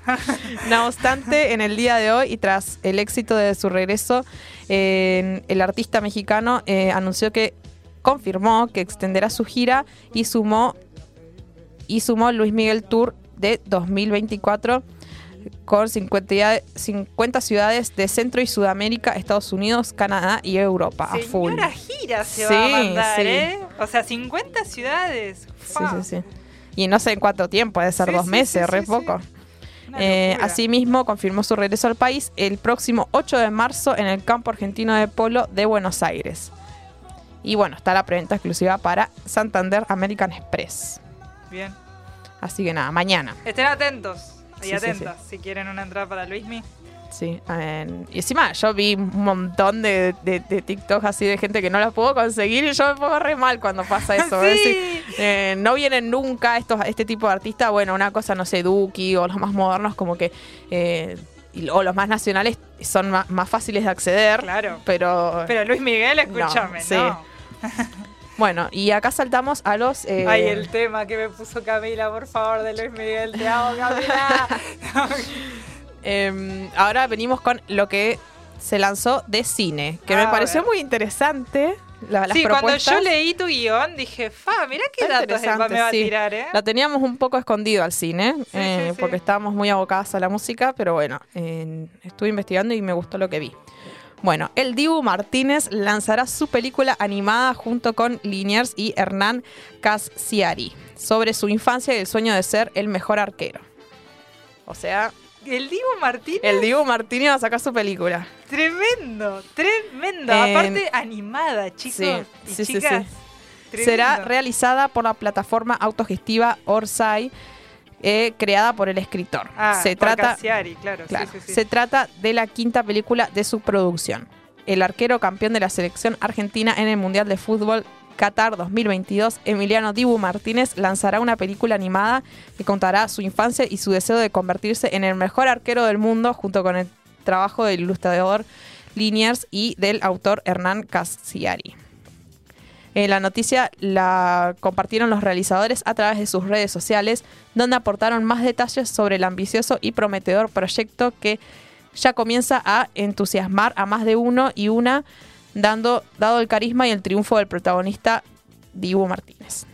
No obstante, en el día de hoy y tras el éxito de su regreso, eh, el artista mexicano eh, anunció que confirmó que extenderá su gira y sumó y sumó Luis Miguel Tour de 2024 con 50, ya- 50 ciudades de Centro y Sudamérica, Estados Unidos, Canadá y Europa a full. Señora gira se Sí, va a mandar, sí. ¿eh? O sea, 50 ciudades. Sí, Fa. sí, sí. Y no sé en cuánto tiempo, puede ser Sí, dos meses, re poco. Eh, asimismo, confirmó su regreso al país el próximo 8 de marzo en el campo argentino de polo de Buenos Aires. Y bueno, está la preventa exclusiva para Santander American Express. Bien. Así que nada, mañana. Estén atentos y Sí, sí, atentas si quieren una entrada para Luismi. Sí. y encima yo vi un montón de, de, así de gente que no la puedo conseguir y yo me pongo re mal cuando pasa eso. Sí. Es decir, eh, no vienen nunca estos, este tipo de artistas. Bueno, una cosa, no sé, Duki o los más modernos como que... eh, o los más nacionales son ma- más, fáciles de acceder. Claro. Pero, Pero Luis Miguel, escúchame, sí. ¿no? bueno, y acá saltamos a los... eh, Ay, el tema que me puso Camila, por favor, de Luis Miguel. Te amo, Camila. em, ahora venimos con lo que se lanzó de cine, que me pareció muy interesante. la- las sí, cuando yo leí tu guion, dije, fa, mirá qué Está datos me va a tirar, ¿eh? Lo teníamos un poco escondido al cine, Sí, eh, sí, porque estábamos muy abocadas a la música, pero bueno, eh, estuve investigando y me gustó lo que vi. Bueno, el Dibu Martínez lanzará su película animada junto con Liniers y Hernán Casiari sobre su infancia y el sueño de ser el mejor arquero. O sea, El Divo Martínez, el Dibu Martínez va a sacar su película. tremendo, tremendo. En- Aparte, animada, chicos Sí, y sí, chicas. sí. Será realizada por la plataforma autogestiva Orsay, eh, creada por el escritor. Ah, Se por trata Cassiari, claro. sí, Claro, sí, sí. se trata de la quinta película de su producción. El arquero campeón de la selección argentina en el Mundial de Fútbol Qatar 2022, Emiliano Dibu Martínez, lanzará una película animada que contará su infancia y su deseo de convertirse en el mejor arquero del mundo junto con el trabajo del ilustrador Liniers y del autor Hernán Cassiari. La noticia la compartieron los realizadores a través de sus redes sociales, donde aportaron más detalles sobre el ambicioso y prometedor proyecto que ya comienza a entusiasmar a más de uno y una, dando, dado el carisma y el triunfo del protagonista Dibu Martínez.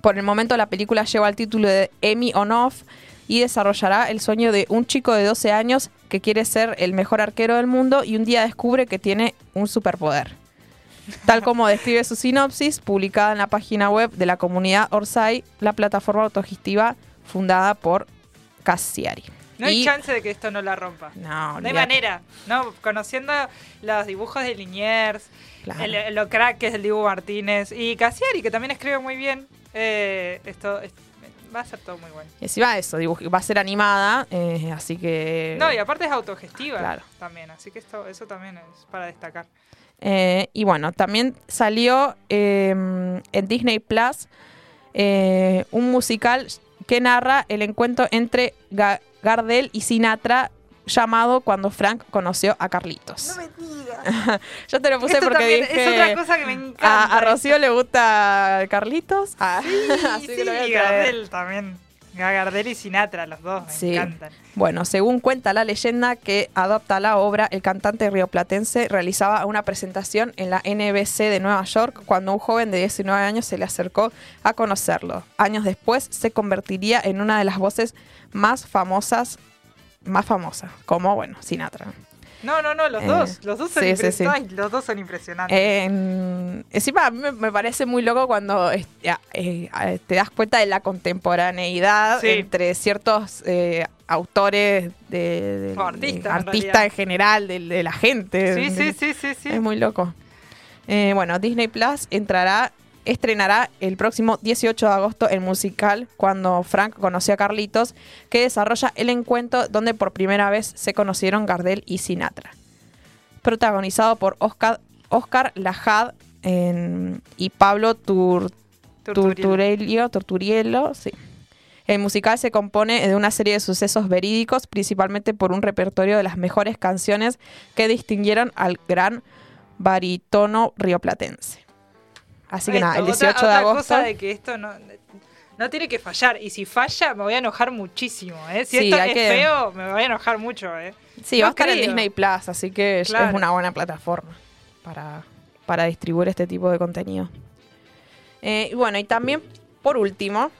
Por el momento la película lleva el título de Emmy on Off y desarrollará el sueño de un chico de 12 años que quiere ser el mejor arquero del mundo y un día descubre que tiene un superpoder. Tal como describe su sinopsis, publicada en la página web de la comunidad Orsay, la plataforma autogestiva fundada por Cassiari. No hay Y- chance de que esto no la rompa. No, No hay manera, ¿no? Conociendo los dibujos de Liniers, Claro. el- lo crack que es el Dibu Martínez y Cassiari, que también escribe muy bien, eh, esto es- va a ser todo muy bueno. Y encima eso, va a ser animada, eh, así que... No, y aparte es autogestiva Claro. también, así que esto, eso también es para destacar. Eh, y bueno, también salió eh, en Disney Plus eh, un musical que narra el encuentro entre Ga- Gardel y Sinatra llamado Cuando Frank conoció a Carlitos. me digas. Yo te lo puse Esto porque dije... es otra cosa que me encanta. a, a Rocío le gusta Carlitos. Ah, así Sí, que lo voy a. Gardel también. Gardel y Sinatra, los dos, me Sí. encantan. Bueno, según cuenta la leyenda que adapta la obra, el cantante rioplatense realizaba una presentación en la NBC de Nueva York cuando un joven de 19 años se le acercó a conocerlo. Años después se convertiría en una de las voces más famosas, más famosas, como, bueno, Sinatra. No, no, no, los Eh, dos. Los dos son, sí, sí, sí. Los dos son impresionantes. En- encima a mí me, parece muy loco cuando eh, eh, te das cuenta de la contemporaneidad entre ciertos eh, autores de, artistas, de- en general de, de la gente. sí, De- sí, sí, sí, sí. Es muy loco. Eh, bueno, Disney Plus entrará, estrenará el próximo 18 de agosto el musical Cuando Frank conoció a Carlitos, que desarrolla el encuentro donde por primera vez se conocieron Gardel y Sinatra. Protagonizado por Oscar, Oscar Lajad en- y Pablo Tur, Turturiel. Turturiello, Turturiello, sí. El musical se compone de una serie de sucesos verídicos, principalmente por un repertorio de las mejores canciones que distinguieron al gran barítono rioplatense. Así que nada, el Esto, 18 otra, de otra agosto. cosa de que esto no, no tiene que fallar. Y si falla, me voy a enojar muchísimo. ¿eh? Si Sí, esto es que- feo, me voy a enojar mucho. ¿eh? Sí, No va a estar en. Disney Plus, así que es- una buena plataforma para, para distribuir este tipo de contenido. Eh, y bueno, y también, por último,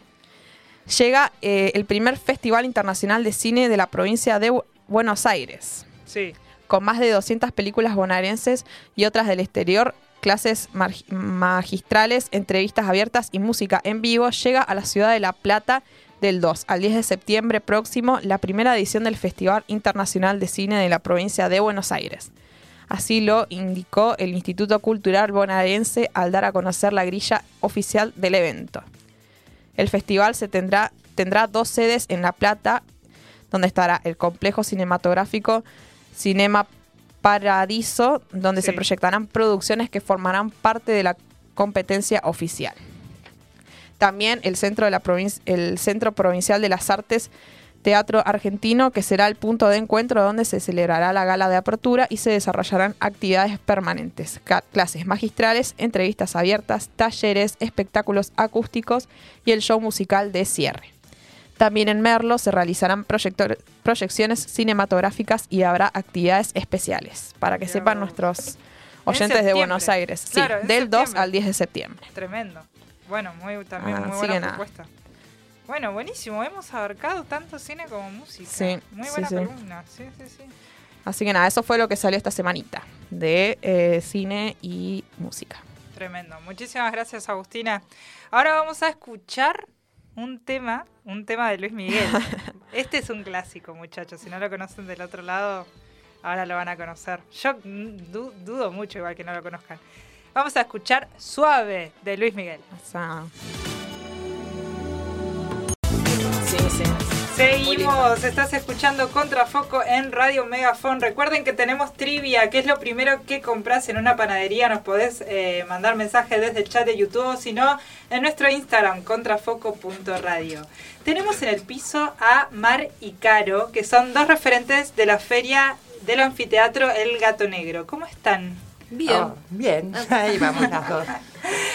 llega eh, el primer Festival Internacional de Cine de la provincia de Bu- Buenos Aires. Sí. con más de 200 películas bonaerenses y otras del exterior, clases magistrales, entrevistas abiertas y música en vivo, llega a la ciudad de La Plata del 2 al 10 de septiembre próximo la primera edición del Festival Internacional de Cine de la provincia de Buenos Aires. Así lo indicó el Instituto Cultural Bonaerense al dar a conocer la grilla oficial del evento. El festival se tendrá, tendrá dos sedes en La Plata, donde estará el complejo cinematográfico Cinema Paradiso, donde Sí. se proyectarán producciones que formarán parte de la competencia oficial. También el Centro, de la el Centro Provincial de las Artes Teatro Argentino, que será el punto de encuentro donde se celebrará la gala de apertura y se desarrollarán actividades permanentes, clases magistrales, entrevistas abiertas, talleres, espectáculos acústicos y el show musical de cierre. También en Merlo se realizarán proyecciones cinematográficas y habrá actividades especiales, para que sepan nuestros oyentes de. Buenos Aires. Sí, Claro, del 2 septiembre. al 10 de septiembre. Tremendo. Bueno, muy, también Ah, muy buena nada. propuesta. Bueno, buenísimo. Hemos abarcado tanto cine como música. Sí, Muy buena sí. columna. Sí, sí, sí. Así que nada, eso fue lo que salió esta semanita de eh, cine y música. Tremendo. Muchísimas gracias, Agustina. Ahora vamos a escuchar un tema, un tema de Luis Miguel. Este es un clásico, muchachos. Si no lo conocen del otro lado, ahora lo van a conocer. Yo du- dudo mucho igual que no lo conozcan. Vamos a escuchar Suave de Luis Miguel. Sí, sí. Seguimos, estás escuchando Contrafoco en Radio Megafon. Recuerden que tenemos trivia, que es lo primero que compras en una panadería. Nos podés eh, mandar mensaje desde el chat de YouTube o si no, en nuestro Instagram, contrafoco.radio. Tenemos en el piso a Mar y Caro, que son dos referentes de la feria del anfiteatro El Gato Negro. ¿Cómo están? Bien. Oh, bien, ahí vamos las dos.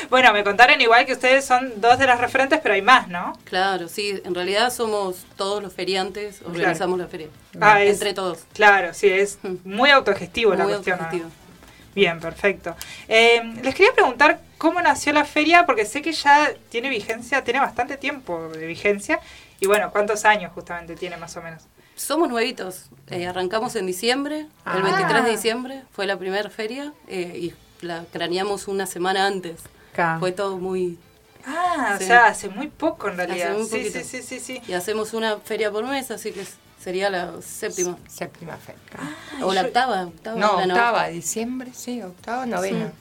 Bueno, me contaron igual que ustedes son dos de las referentes, pero hay más, ¿no? Claro, sí. En realidad somos todos los feriantes, organizamos la feria. Ah, es- Entre todos. Claro, sí, es muy autogestivo la cuestión. Bien, perfecto. Eh, les quería preguntar cómo nació la feria, porque sé que ya tiene vigencia, tiene bastante tiempo de vigencia. Y bueno, ¿cuántos años justamente tiene más o menos? Somos nuevitos. Eh, arrancamos en diciembre, Ah. el 23 de diciembre fue la primera feria eh, y la craneamos una semana antes. Fue todo muy... Ah, o sea, hace muy poco en realidad. Hace muy sí, poquito. sí, sí, sí, sí. Y hacemos una feria por mes, así que sería la séptima. Séptima feria. O la octava. octava No, la octava, diciembre, sí, octava, novena.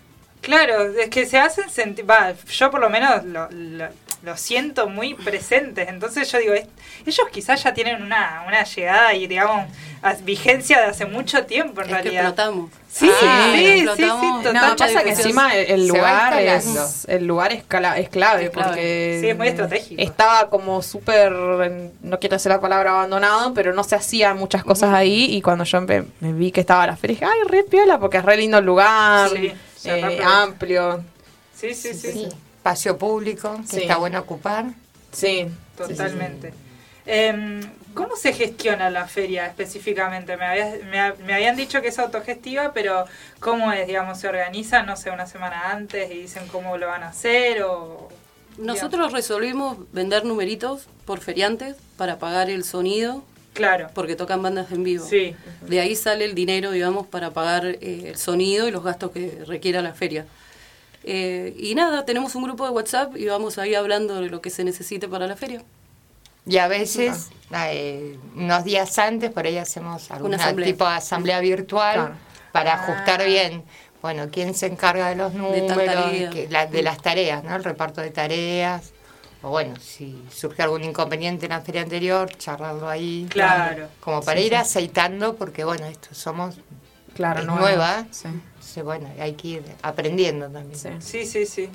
Claro, es que se hacen sentir, va, yo por lo menos lo, lo- lo siento muy presentes, entonces yo digo, es- ellos quizás ya tienen una, una llegada y digamos, a- vigencia de hace mucho tiempo en Es que realidad. explotamos. Sí, Ah, sí, sí, sí, explotamos. No, pasa que encima el, lugar es el lugar es, cala- es clave Es clave. porque Sí, es muy estratégico. Estaba como súper no quiero decir la palabra abandonado, pero no se hacían muchas cosas ahí y cuando yo empe- me vi que estaba la feria dije, "Ay, re piola porque es re lindo el lugar, Sí, eh, amplio." Sí, sí, sí, Sí, Espacio público, que Sí. está bueno ocupar. Sí, totalmente. Em, ¿Cómo se gestiona la feria específicamente? Me, habías- me, ha- me habían dicho que es autogestiva, pero ¿cómo es? Digamos, ¿se organizan, no sé, una semana antes y dicen cómo lo van a hacer? o Nosotros resolvimos vender numeritos por feriantes para pagar el sonido, Claro, porque tocan bandas en vivo. sí. De ahí sale el dinero, digamos, para pagar eh, el sonido y los gastos que requiera la feria. Eh, y nada, tenemos un grupo de WhatsApp y vamos ahí hablando de lo que se necesite para la feria. Y a veces, eh, unos días antes, por ahí hacemos algún asamblea. tipo de asamblea virtual Claro. para ajustar bien, bueno, quién se encarga de los números, que- la- de las tareas, ¿no? El reparto de tareas. O bueno, si surge algún inconveniente en la feria anterior, charlarlo ahí. Claro. Como para ir aceitando, porque bueno, esto somos claro, es nueva. Sí. Entonces, bueno, hay que ir aprendiendo también. Sí. Sí, sí, sí.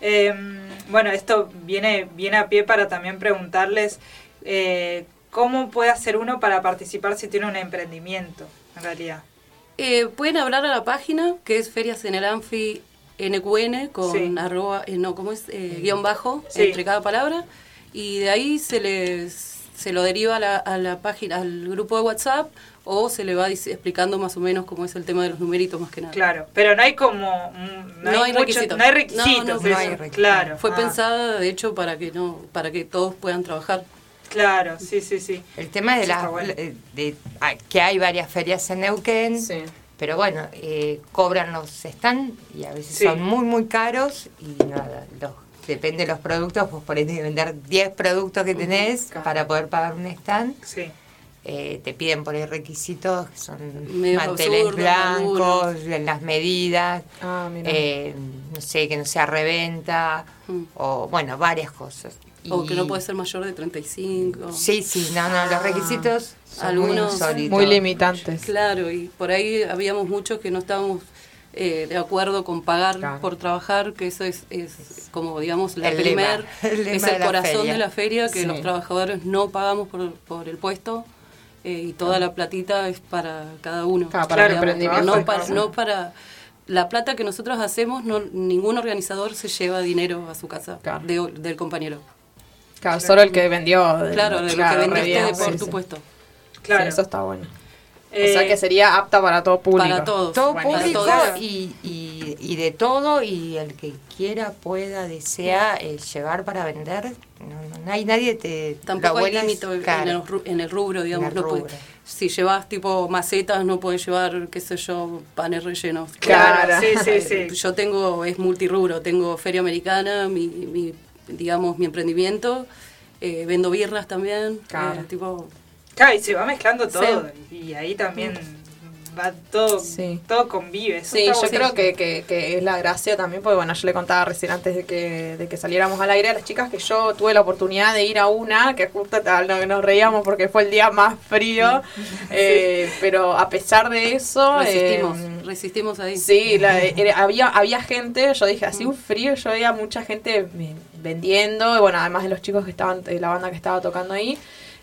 Em, bueno, esto viene, viene a pie para también preguntarles eh, cómo puede hacer uno para participar si tiene un emprendimiento, en realidad. Eh, pueden hablar a la página, que es Ferias en el Anfi NQN, con Sí. arroba, eh, no, ¿cómo es? Eh, guion bajo Sí. entre cada palabra. Y de ahí se les se lo deriva a la, a la página, al grupo de WhatsApp, o se le va explicando más o menos cómo es el tema de los numeritos más que nada. Claro, pero no hay como... mm, No hay mucho- requisitos. No hay requisitos. No, no, no hay requisitos. Claro. Fue Ah, pensada, de hecho, para que no, para que todos puedan trabajar. Claro, sí, sí, sí. El tema de Eso la bueno. de, ah, que hay varias ferias en Neuquén, Sí. Pero bueno, eh, cobran los stand y a veces Sí. son muy muy caros y nada, los, depende de los productos, pues por que vender 10 productos que tenés para poder pagar un stand. Sí. Eh, te piden por ahí requisitos que son Medio manteles blancos, en las medidas, Ah, eh, no sé, que no sea reventa, Mm. o bueno, varias cosas. O que no puede ser mayor de 35. Sí, sí, no, no, los requisitos son Algunos- muy limitantes. Claro, y por ahí habíamos muchos que no estábamos eh, de acuerdo con pagar Claro. por trabajar, que eso es, es como, digamos, la El primer, lema, el lema es el corazón feria. de la feria, que Sí. los trabajadores no pagamos por, por el puesto eh, y toda la platita es para cada uno. Claro, para el Digamos. No para, no para la plata que nosotros hacemos, no, ningún organizador se lleva dinero a su casa Claro. de- del compañero. Claro, solo el que vendió. de- Claro, de claro, lo que vendiste bien, por sí, tu sí. puesto. Claro. Sí, eso está bueno. Eh, o sea que sería apta para todo público. Para todos. Todo Bueno, para público todos. y, y, y de todo, y el que quiera, pueda, desea eh, llevar para vender. No, no, no hay nadie te. Tampoco hay límite en, claro, el ru- en el rubro, digamos. En el no puede- si llevas tipo macetas, no puedes llevar, qué sé yo, panes rellenos. Claro, sí, sí, Eh, sí. Yo tengo, es multirrubro, tengo feria americana, mi, mi digamos, mi emprendimiento, eh, vendo birras también. Claro. eh, tipo, Claro, y se va mezclando todo. Y ahí también va todo, Sí. todo convive. Eso Sí, yo bueno. creo que, que, que es la gracia también, porque bueno, yo le contaba recién antes de que, de que saliéramos al aire a las chicas que yo tuve la oportunidad de ir a una, que justo tal, no, nos reíamos porque fue el día más frío, eh, pero a pesar de eso... resistimos, eh, resistimos ahí. Sí, la- era- había, había gente, yo dije, así un frío, yo veía mucha gente eh, vendiendo, y bueno, además de los chicos que estaban, de la banda que estaba tocando ahí,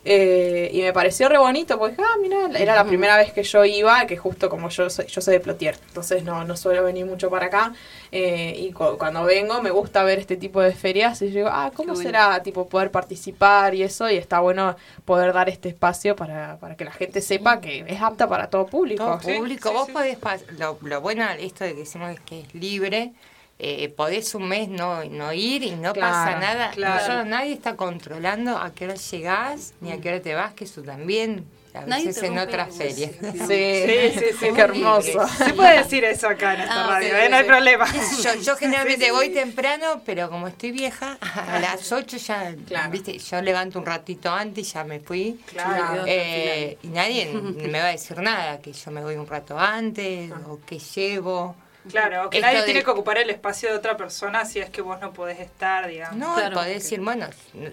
Eh, y me pareció re bonito, porque, ah, mira, era la primera vez que yo iba, que justo como yo soy, yo soy de Plotier, entonces no, no suelo venir mucho para acá. eh, y cu- cuando vengo me gusta ver este tipo de ferias y yo digo, ah, ¿cómo Qué bueno. será tipo poder participar y eso? Y está bueno poder dar este espacio para, para que la gente sepa que es apta para todo público. todo público. sí, Vos sí. podés, lo, lo bueno de esto de que decimos es que es libre, eh, podés un mes no, no ir y no Claro, pasa nada. claro. Nosotros- nadie está controlando a qué hora llegás ni a qué hora te vas, que eso también a Nadie veces en otras huesos, Sí. Sí, sí, sí. qué hermoso. Se puede decir eso acá en esta Ah, radio, sí, ¿eh? sí, no hay sí. problema. Yo, yo generalmente voy temprano, pero como estoy vieja, a las 8 ya, Claro. viste, yo levanto un ratito antes y ya me fui. Claro. Eh, y nadie me va a decir nada, que yo me voy un rato antes o que llevo. Claro, que Esto nadie de- tiene que ocupar el espacio de otra persona si es que vos no podés estar, digamos. No, Claro, podés porque- decir, bueno,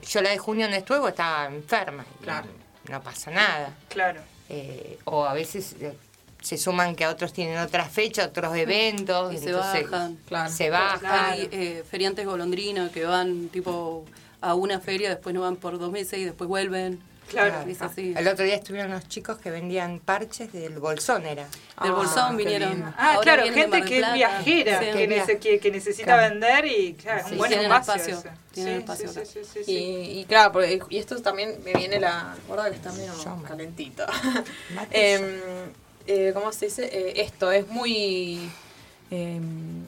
yo la de junio no estuve, estaba enferma. y Claro. No pasa nada. Claro. Eh, o a veces eh, se suman que otros tienen otras fechas, otros eventos. Y se entonces bajan. Claro. Se bajan. Hay eh, feriantes golondrina que van tipo a una feria, después no van por dos meses y después vuelven. Claro. Es así. El otro día estuvieron unos chicos que vendían parches del bolsón, era. Del Ah, Bolsón vinieron. Ah, Ahora claro, gente que es viajera, Sí. que, Viaja. nece- que, que necesita Claro. vender y claro, Sí, un buen espacio. espacio, tienen Sí, espacio sí, acá. sí, sí, sí, Y, y claro, porque, y esto también me viene la. Guarda que está medio calentito. Em, eh, ¿Cómo se dice? Eh, esto es muy. em,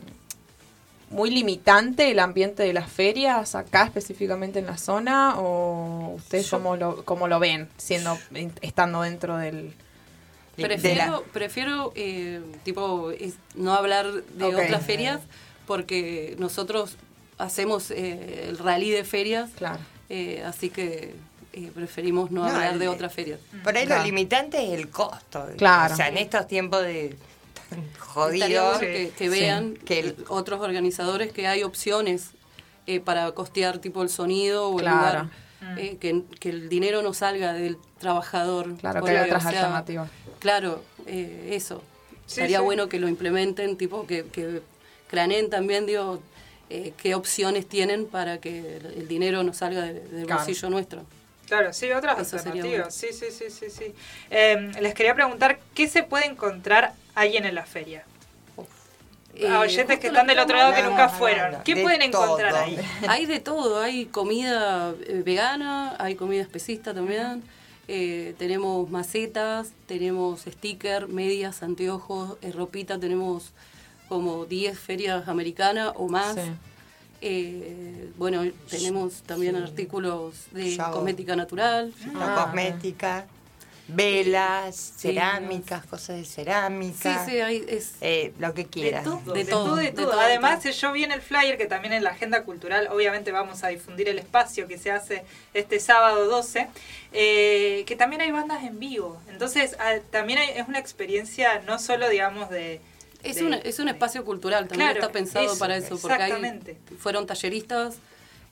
muy limitante el ambiente de las ferias acá específicamente en la zona o ustedes Yo- cómo lo, cómo lo ven siendo estando dentro del de Prefiero, la- prefiero eh, tipo, es- no hablar de otras ferias porque nosotros hacemos eh, el rally de ferias, claro eh, así que eh, preferimos no, No, hablar el- de otras ferias. Por ahí Claro. lo limitante es el costo. Claro. O sea, en estos tiempos de bueno que, que Sí. vean Que el- otros organizadores que hay opciones eh, para costear tipo el sonido o el lugar, eh, que, que el dinero no salga del trabajador. claro que hay otras o sea, alternativas Claro, eh, eso. Sí, Estaría sí. bueno que lo implementen, tipo que, que craneen también, digo, eh, qué opciones tienen para que el, el dinero no salga de- del Claro. bolsillo nuestro. Claro, sí, otras Eso sería alternativas. Sí, sí, sí, sí, sí. Eh, les quería preguntar, ¿qué se puede encontrar alguien en la feria? Eh, A oyentes que están del otro lado que nunca fueron. ¿Qué de pueden encontrar todo. ahí? Hay de todo, hay comida eh, vegana, hay comida especista también, eh, tenemos macetas, tenemos sticker, medias, anteojos, eh, ropita, tenemos como 10 ferias americanas o más. Sí. Eh, bueno, tenemos también artículos de Yo cosmética natural. La Ah, cosmética, velas, cerámicas, cosas de Sí, cerámica. sí, hay, es, eh, lo que De quieras. todo, De de, todo, todo, de de todo. Además, de yo vi en el flyer que también en la agenda cultural, obviamente vamos a difundir el espacio que se hace este sábado 12, eh, que también hay bandas en vivo. Entonces, ah, también hay- es una experiencia no solo, digamos, de... es, de- un, es un espacio cultural, también Claro, está pensado eso, para eso, porque fueron talleristas,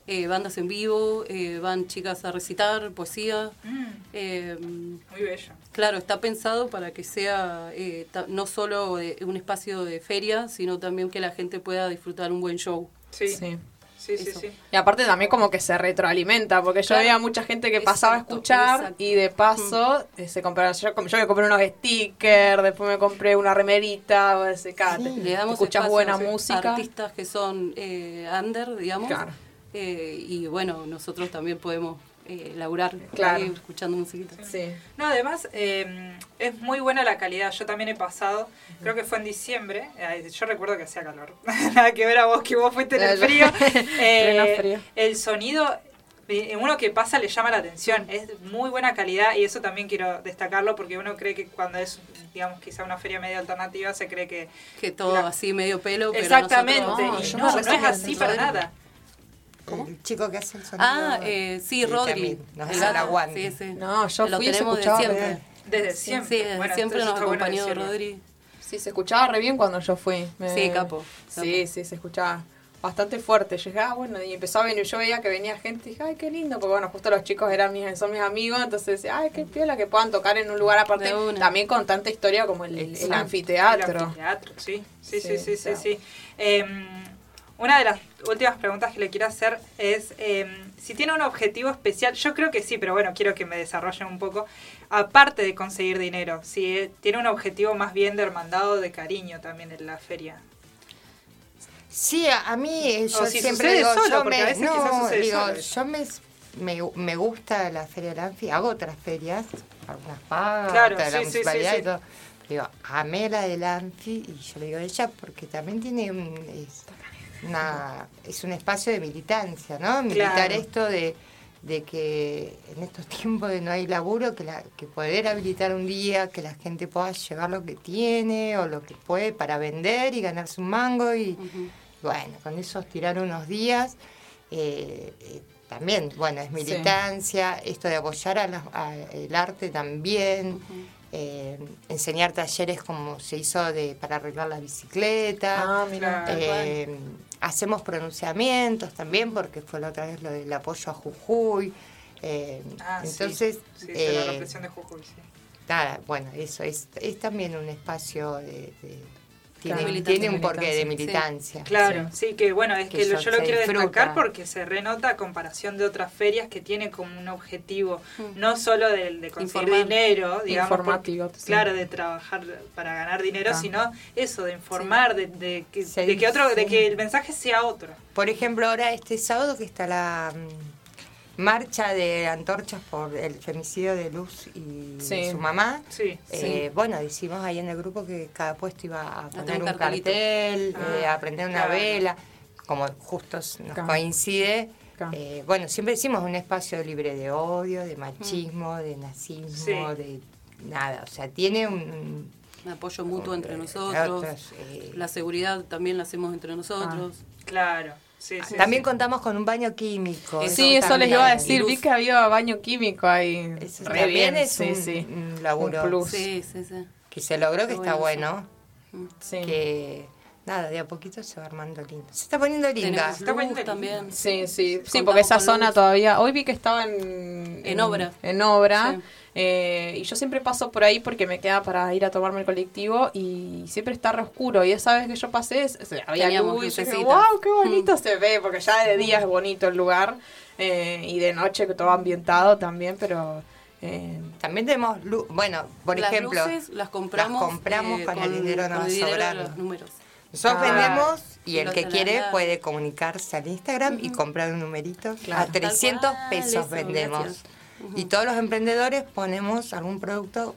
eh, bandas en vivo, eh, van chicas a recitar poesía. Mm, eh, muy bello. Claro, está pensado para que sea eh, ta- no solo de- un espacio de feria, sino también que la gente pueda disfrutar un buen show. Sí, sí, sí. Y aparte también como que se retroalimenta, porque yo veía mucha gente que pasaba a escuchar exacto. y de paso eh, se compraron, yo, yo me compré unos stickers, después me compré una remerita, o ese, cada- te- Le damos espacio buena música. artistas que son eh, under, digamos. Claro. Eh, y bueno, nosotros también podemos eh, laburar Claro. ahí escuchando musiquita. Sí. No, además eh, es muy buena la calidad. Yo también he pasado, creo que fue en diciembre. eh, yo recuerdo que hacía calor. Nada que ver a vos, que vos fuiste en el frío. Eh, frío. El sonido, eh, uno que pasa le llama la atención. Es muy buena calidad y eso también quiero destacarlo porque uno cree que cuando es, digamos, quizá una feria medio alternativa, se cree que. Que todo así medio pelo, pero Exactamente. nosotros- No, y no, no es así para Rodri. Nada. El chico que hace el sonido. Ah, eh, sí, Rodri. Nos El hace el aguante. sí, sí. No, yo Lo fui tenemos de siempre. Desde Sí, siempre. desde Bueno, siempre nos acompañó. Rodri. Sí, se escuchaba re bien cuando yo fui. Me- Sí, capo, Sí, capo. sí, se escuchaba bastante fuerte. Llegué, ah, bueno, y empezó a venir, yo veía que venía gente y dije, ay, qué lindo, porque bueno, justo los chicos eran mis, son mis amigos, entonces decía, ay, qué piola que puedan tocar en un lugar aparte, también con tanta historia como el, el- anfiteatro. El anfiteatro, sí. Sí, sí, Sí, sí, sí, sí. Em, una de las últimas preguntas que le quiero hacer es eh, si tiene un objetivo especial. Yo creo que sí, pero bueno, quiero que me desarrollen un poco. Aparte de conseguir dinero, si eh, tiene un objetivo más bien de hermandad o de cariño también en la feria. Sí, a, mí eh, yo O si siempre digo, solo, yo a me, veces no, digo, solo yo me, me, me gusta la Feria del Anfi, hago otras ferias, algunas pagas, Claro, de la sí, sí, sí, municipalidad sí. y todo. Digo, amé la del Anfi y yo le digo a ella porque también tiene un, es, una, es un espacio de militancia, ¿no? Militar Claro. esto de, de que en estos tiempos de no hay laburo, que, la, que poder habilitar un día, que la gente pueda llevar lo que tiene o lo que puede para vender y ganarse un mango y bueno, con esos tirar unos días. eh, eh, también, bueno, es militancia, esto de apoyar a la- a el arte también, eh, enseñar talleres como se hizo de para arreglar la bicicleta. Ah, mira. Eh, hacemos pronunciamientos también, porque fue la otra vez lo del apoyo a Jujuy. Eh, Ah, sí. entonces, Sí, de la represión de Jujuy, sí. nada, bueno, eso es, es también un espacio de... de- tiene, Claro. tiene un porqué de sí. militancia. Claro, sí, que bueno, es Que yo lo quiero disfruta. destacar porque se renota a comparación de otras ferias que tienen como un objetivo, no solo de, de conseguir Informar. dinero, digamos, Informativo, porque- sí. claro, de trabajar para ganar dinero, Ah. sino eso, de informar, de, de que, Se de que otro, de que el mensaje sea otro. Por ejemplo, ahora este sábado que está la mm, marcha de antorchas por el femicidio de Luz y Sí. su mamá. Sí, Eh, bueno, decimos ahí en el grupo que cada puesto iba a poner tener un cartel, Ah, eh, a prender una claro. vela, como justo nos Claro. coincide. Claro. eh, bueno, siempre decimos un espacio libre de odio, de machismo, de nazismo, Sí. de nada. O sea, tiene un... apoyo mutuo entre eh, nosotros. otros, eh, La seguridad también la hacemos entre nosotros. claro. Sí, sí, También sí. contamos con un baño químico. Sí, eso les iba a decir. Luz. Vi que había baño químico ahí. Eso Re también bien, es sí, un, sí. un laburo Un plus. Sí, sí, sí. que se logró, que Está bueno bueno. Sí. Que nada, de a poquito se va armando lindo. Se está poniendo linda. Tenemos Está poniendo también. Sí, sí, sí, Contamos porque esa zona luz. todavía. Hoy vi que estaba en. En obra. En obra. Eh, y yo siempre paso por ahí porque me queda para ir a tomarme el colectivo y siempre está re oscuro. Y esa vez que yo pasé, había Teníamos luz. Y dije, lucecitas. wow, qué bonito se ve, porque ya de día es bonito el lugar. eh, y de noche todo ambientado también, pero. eh, También tenemos luz. Bueno, por las ejemplo, luces las compramos, las compramos eh, con, el dinero no con va el dinero de sobrando. los números. Nosotros Ah. vendemos y Y el que quiere puede comunicarse al Instagram y comprar un numerito. Claro. A 300 Tal cual, Y todos los emprendedores ponemos algún producto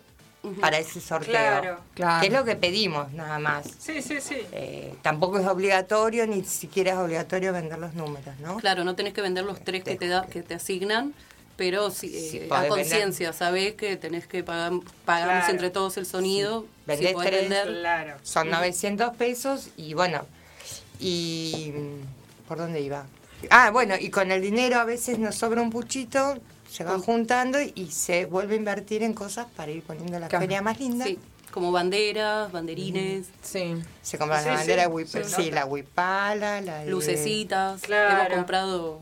para ese sorteo. Claro. Claro. Que es lo que pedimos, nada más. Sí, sí, sí. Eh, tampoco es obligatorio, ni siquiera es obligatorio vender los números, ¿no? Claro, no tenés que vender los tres que te da, que te asignan, pero sí, Sí, eh, a conciencia, sabés que tenés que pagar, pagamos Claro. entre todos el sonido, Sí. si Vendés podés tres, vender. Claro. Son 900 pesos y bueno, y ¿por dónde iba? Ah, bueno, y con el dinero a veces nos sobra un puchito, se va juntando y se vuelve a invertir en cosas para ir poniendo la Claro. feria más linda. Sí, como banderas, banderines, sí. Se compra Sí, la bandera de sí, la huipala, la de... lucecitas, Claro. hemos comprado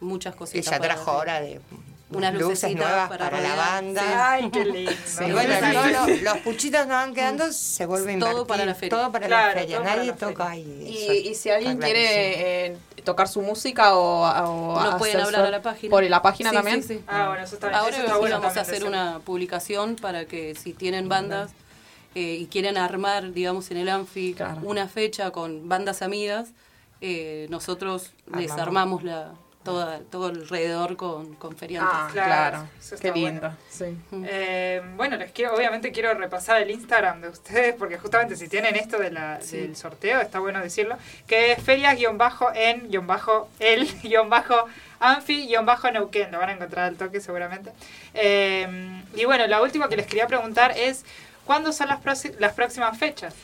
muchas cositas. Ella trajo ahora de Unas luces lucecitas nuevas para para, la banda. Ay, qué lindo. Y bueno, todos los, los puchitos nos van quedando, se vuelve a Todo para la feria. Todo para Claro, la feria. Nadie la toca feria. ahí. Y, y si alguien quiere eh, tocar su música o, o Nos pueden hablar a la página. por la página Sí, también. sí, sí. Ah, bueno, eso está bien. Ahora Eso está bueno vamos a hacer una publicación para que si tienen bandas eh, y quieren armar, digamos, en el Anfi Claro. una fecha con bandas amigas, eh, nosotros les armamos la, toda, todo alrededor con, con feriantes. Ah, Claro, claro. eso Qué está lindo. bueno. Sí. Eh, bueno, les quiero, obviamente quiero repasar el Instagram de ustedes, porque justamente si tienen esto de la, del sorteo, está bueno decirlo, que es ferias-en-el-anfi-neuquén, lo van a encontrar al toque seguramente. Eh, y bueno, la última que les quería preguntar es, ¿cuándo son las, las próximas fechas?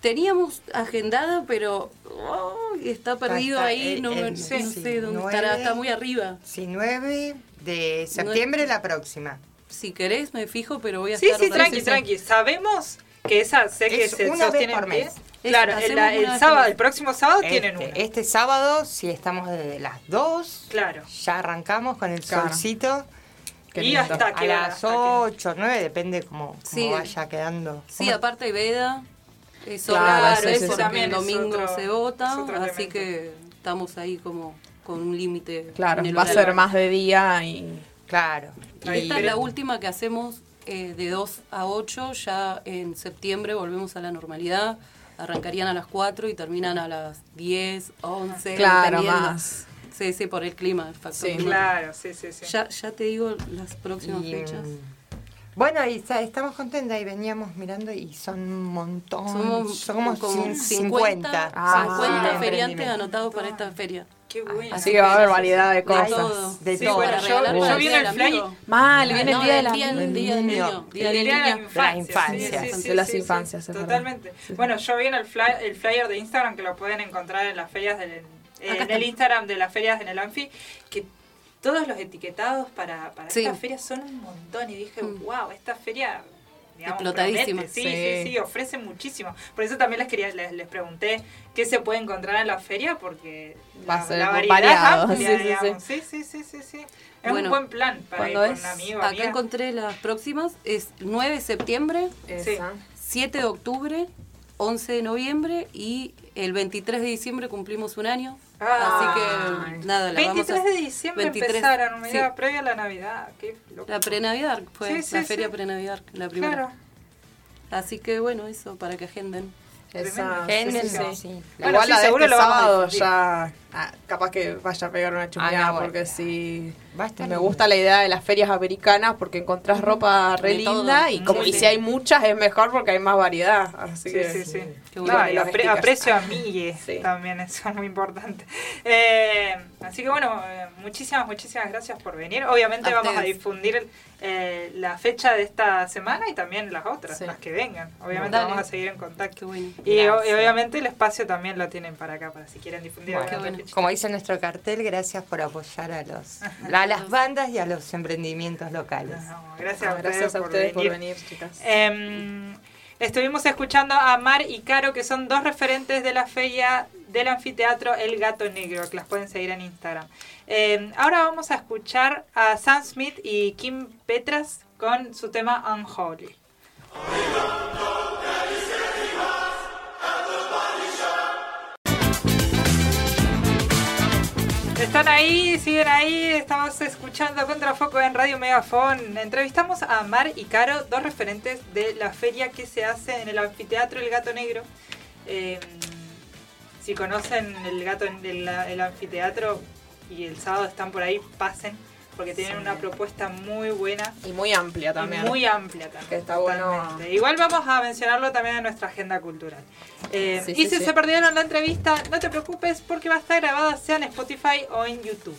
Teníamos agendada, pero oh, está perdido está, ahí, eh, no, el- no sí, sé dónde nueve. estará, está muy arriba. Sí, 9 de septiembre la próxima. Si querés me fijo, pero voy a Sí, estar sí, otra tranqui, vez. tranqui. Sabemos que esa sé que Es se una vez sostiene por en pie. mes. Claro, el, el vez sábado, por el próximo sábado tienen Este, una. este sábado, si estamos desde las 2, Claro. ya arrancamos con el Claro. solcito. Qué y lindo. hasta A qué hora, las hasta qué- 8, 9, depende cómo, cómo Sí. vaya quedando. Sí, ¿Cómo- aparte hay veda. Eso, Claro, claro, eso sí. también el domingo otro- se vota, así que estamos ahí como con un límite. Claro, va a ser más de día y... Claro. Esta es la última que hacemos eh, de 2 a 8, ya en septiembre volvemos a la normalidad, arrancarían a las 4 y terminan a las 10, 11, Claro, más. Sí, sí, por el clima, el factor Sí. clima. Claro, sí, sí, sí. Ya, ya te digo las próximas Y, fechas. Bueno, y estamos contentas y veníamos mirando y son un montón. Somos, son como como cin- 50, 50, Ah, sí, feriantes emprendimiento. anotados para esta feria. Qué bueno. Así que va a haber variedad de De cosas. todo. De Sí, todo. Para yo- yo el amigo. Mal, viene No, el día de la día del niño, del niño, día El del día de la niño. infancia. Sí, sí, De las infancias. Totalmente. Bueno, yo vi en el, fly- el flyer de Instagram que lo pueden encontrar en las ferias del, en el Instagram de las ferias en el Anfi, que todos los etiquetados para, para Sí. estas ferias son un montón. Y dije, Mm. wow, esta feria. Digamos, Explotadísima. Sí, Sí. sí, sí, ofrece muchísimo. Por eso también les quería les, les pregunté qué se puede encontrar en la feria porque Va a la, ser la variedad variado. amplia, Sí, sí, sí, sí, sí. Es Bueno, un buen plan para ir ¿cuándo con es? un amigo, Acá amiga. encontré las próximas, es 9 de septiembre, Esa. 7 de octubre, 11 de noviembre y el 23 de diciembre cumplimos un año. Ah. así que nada, la vamos 23 a... de diciembre 23, empezaron, mira, sí. previa a la Navidad. Qué loco. La prenavidad fue, Sí, sí, la sí. feria prenavidad, la primera. Claro. Así que bueno, eso para que agenden. Esa. Tremendo. sí, Sí, sí, sí, sí. sí. Bueno, Igual sí, la de seguro este lo vamos a sábado ya ah, capaz que vaya a pegar una chumbeada Ah, porque sí me lindo. gusta la idea de las ferias americanas porque encontrás ropa re De todo. linda y como Sí, y sí. si hay muchas es mejor porque hay más variedad así Sí, que sí, sí. Qué No, bueno. y apre- aprecio a Mille Sí. también, eso es muy importante. Eh, así que bueno, eh, muchísimas, muchísimas gracias por venir. Obviamente A vamos a difundir eh, la fecha de esta semana y también las otras, Sí. las que vengan. Obviamente Dale. vamos a seguir en contacto. Qué bueno. Y, obviamente el espacio también lo tienen para acá, para si quieren difundir Bueno. Como dice nuestro cartel, gracias por apoyar a los a las bandas y a los emprendimientos locales. No, gracias, a gracias ustedes, a ustedes por por venir. venir chicas Em, estuvimos escuchando a Mar y Caro, que son dos referentes de la feria del anfiteatro El Gato Negro, que las pueden seguir en Instagram. Em, ahora vamos a escuchar a Sam Smith y Kim Petras con su tema Unholy. Están ahí, siguen ahí, estamos escuchando Contrafoco en Radio Megafon. Entrevistamos a Mar y Caro, dos referentes de la feria que se hace en el anfiteatro El Gato Negro. Eh, si conocen el gato el, el anfiteatro y el sábado están por ahí, pasen, porque tienen una propuesta muy buena y muy amplia y también muy amplia también. Que está bueno. totalmente. Igual vamos a mencionarlo también en nuestra agenda cultural. Eh, Sí, y sí, si se perdieron la entrevista, no te preocupes porque va a estar grabada sea en Spotify o en YouTube.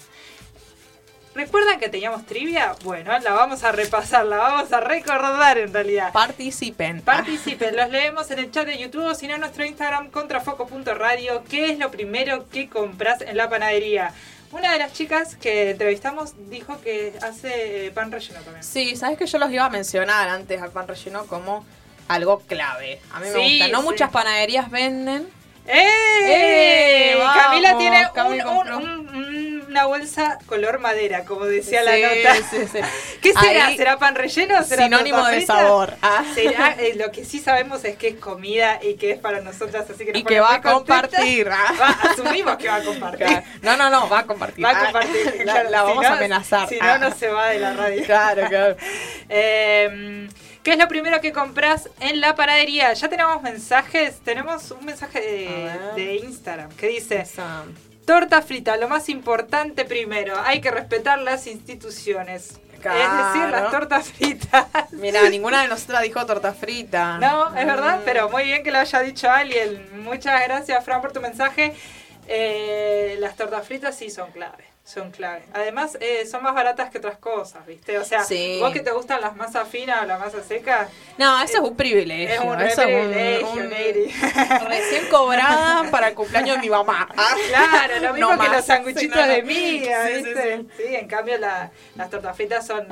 ¿Recuerdan que teníamos trivia? Bueno, la vamos a repasar, la vamos a recordar en realidad. participen Participen, los leemos en el chat de YouTube o si no en nuestro Instagram contrafoco.radio. ¿Qué es lo primero que compras en la panadería? Una de las chicas que entrevistamos dijo que hace pan relleno también. Sí, sabes que yo los iba a mencionar antes al pan relleno como algo clave. A mí me Sí, gusta. No sí. muchas panaderías venden. ¡Eh! ¡Eh! Vamos, Camila tiene un- compró. un- un- una bolsa color madera, como decía la nota. sí, sí. ¿Qué será? Ahí, ¿Será pan relleno o será Sinónimo de sabor. Ah. Será, eh, lo que sí sabemos es que es comida y que es para nosotras, así que nos Y que va a compartir. ah. Va, asumimos que va a compartir. Claro. No, no, no, va a compartir. Va a Ah, compartir. La, claro, la si vamos no- a amenazar. Si Ah. no, no se va de la radio. Claro, claro. Eh, ¿Qué es lo primero que compras en la panadería? Ya tenemos mensajes. Tenemos un mensaje de, Instagram que dice: Esa- Torta frita, lo más importante primero. Hay que respetar las instituciones. Es decir, las tortas fritas. Mira, ninguna de nosotras dijo torta frita. No, es verdad, Mm. pero muy bien que lo haya dicho alguien. Muchas gracias, Fran, por tu mensaje. Eh, las tortas fritas sí son clave. Son clave. Además, eh, son más baratas que otras cosas, ¿viste? O sea, Sí. vos que te gustan las masas finas o la masa seca, No, eso es un privilegio. es un eso un- privilegio, un-. Recién cobrada para el cumpleaños de mi mamá. Ah. Claro, lo mismo No que más. los sanguchitos Sí, no, no. de miga, ¿viste? sí. Sí, en cambio la- las tortas fritas son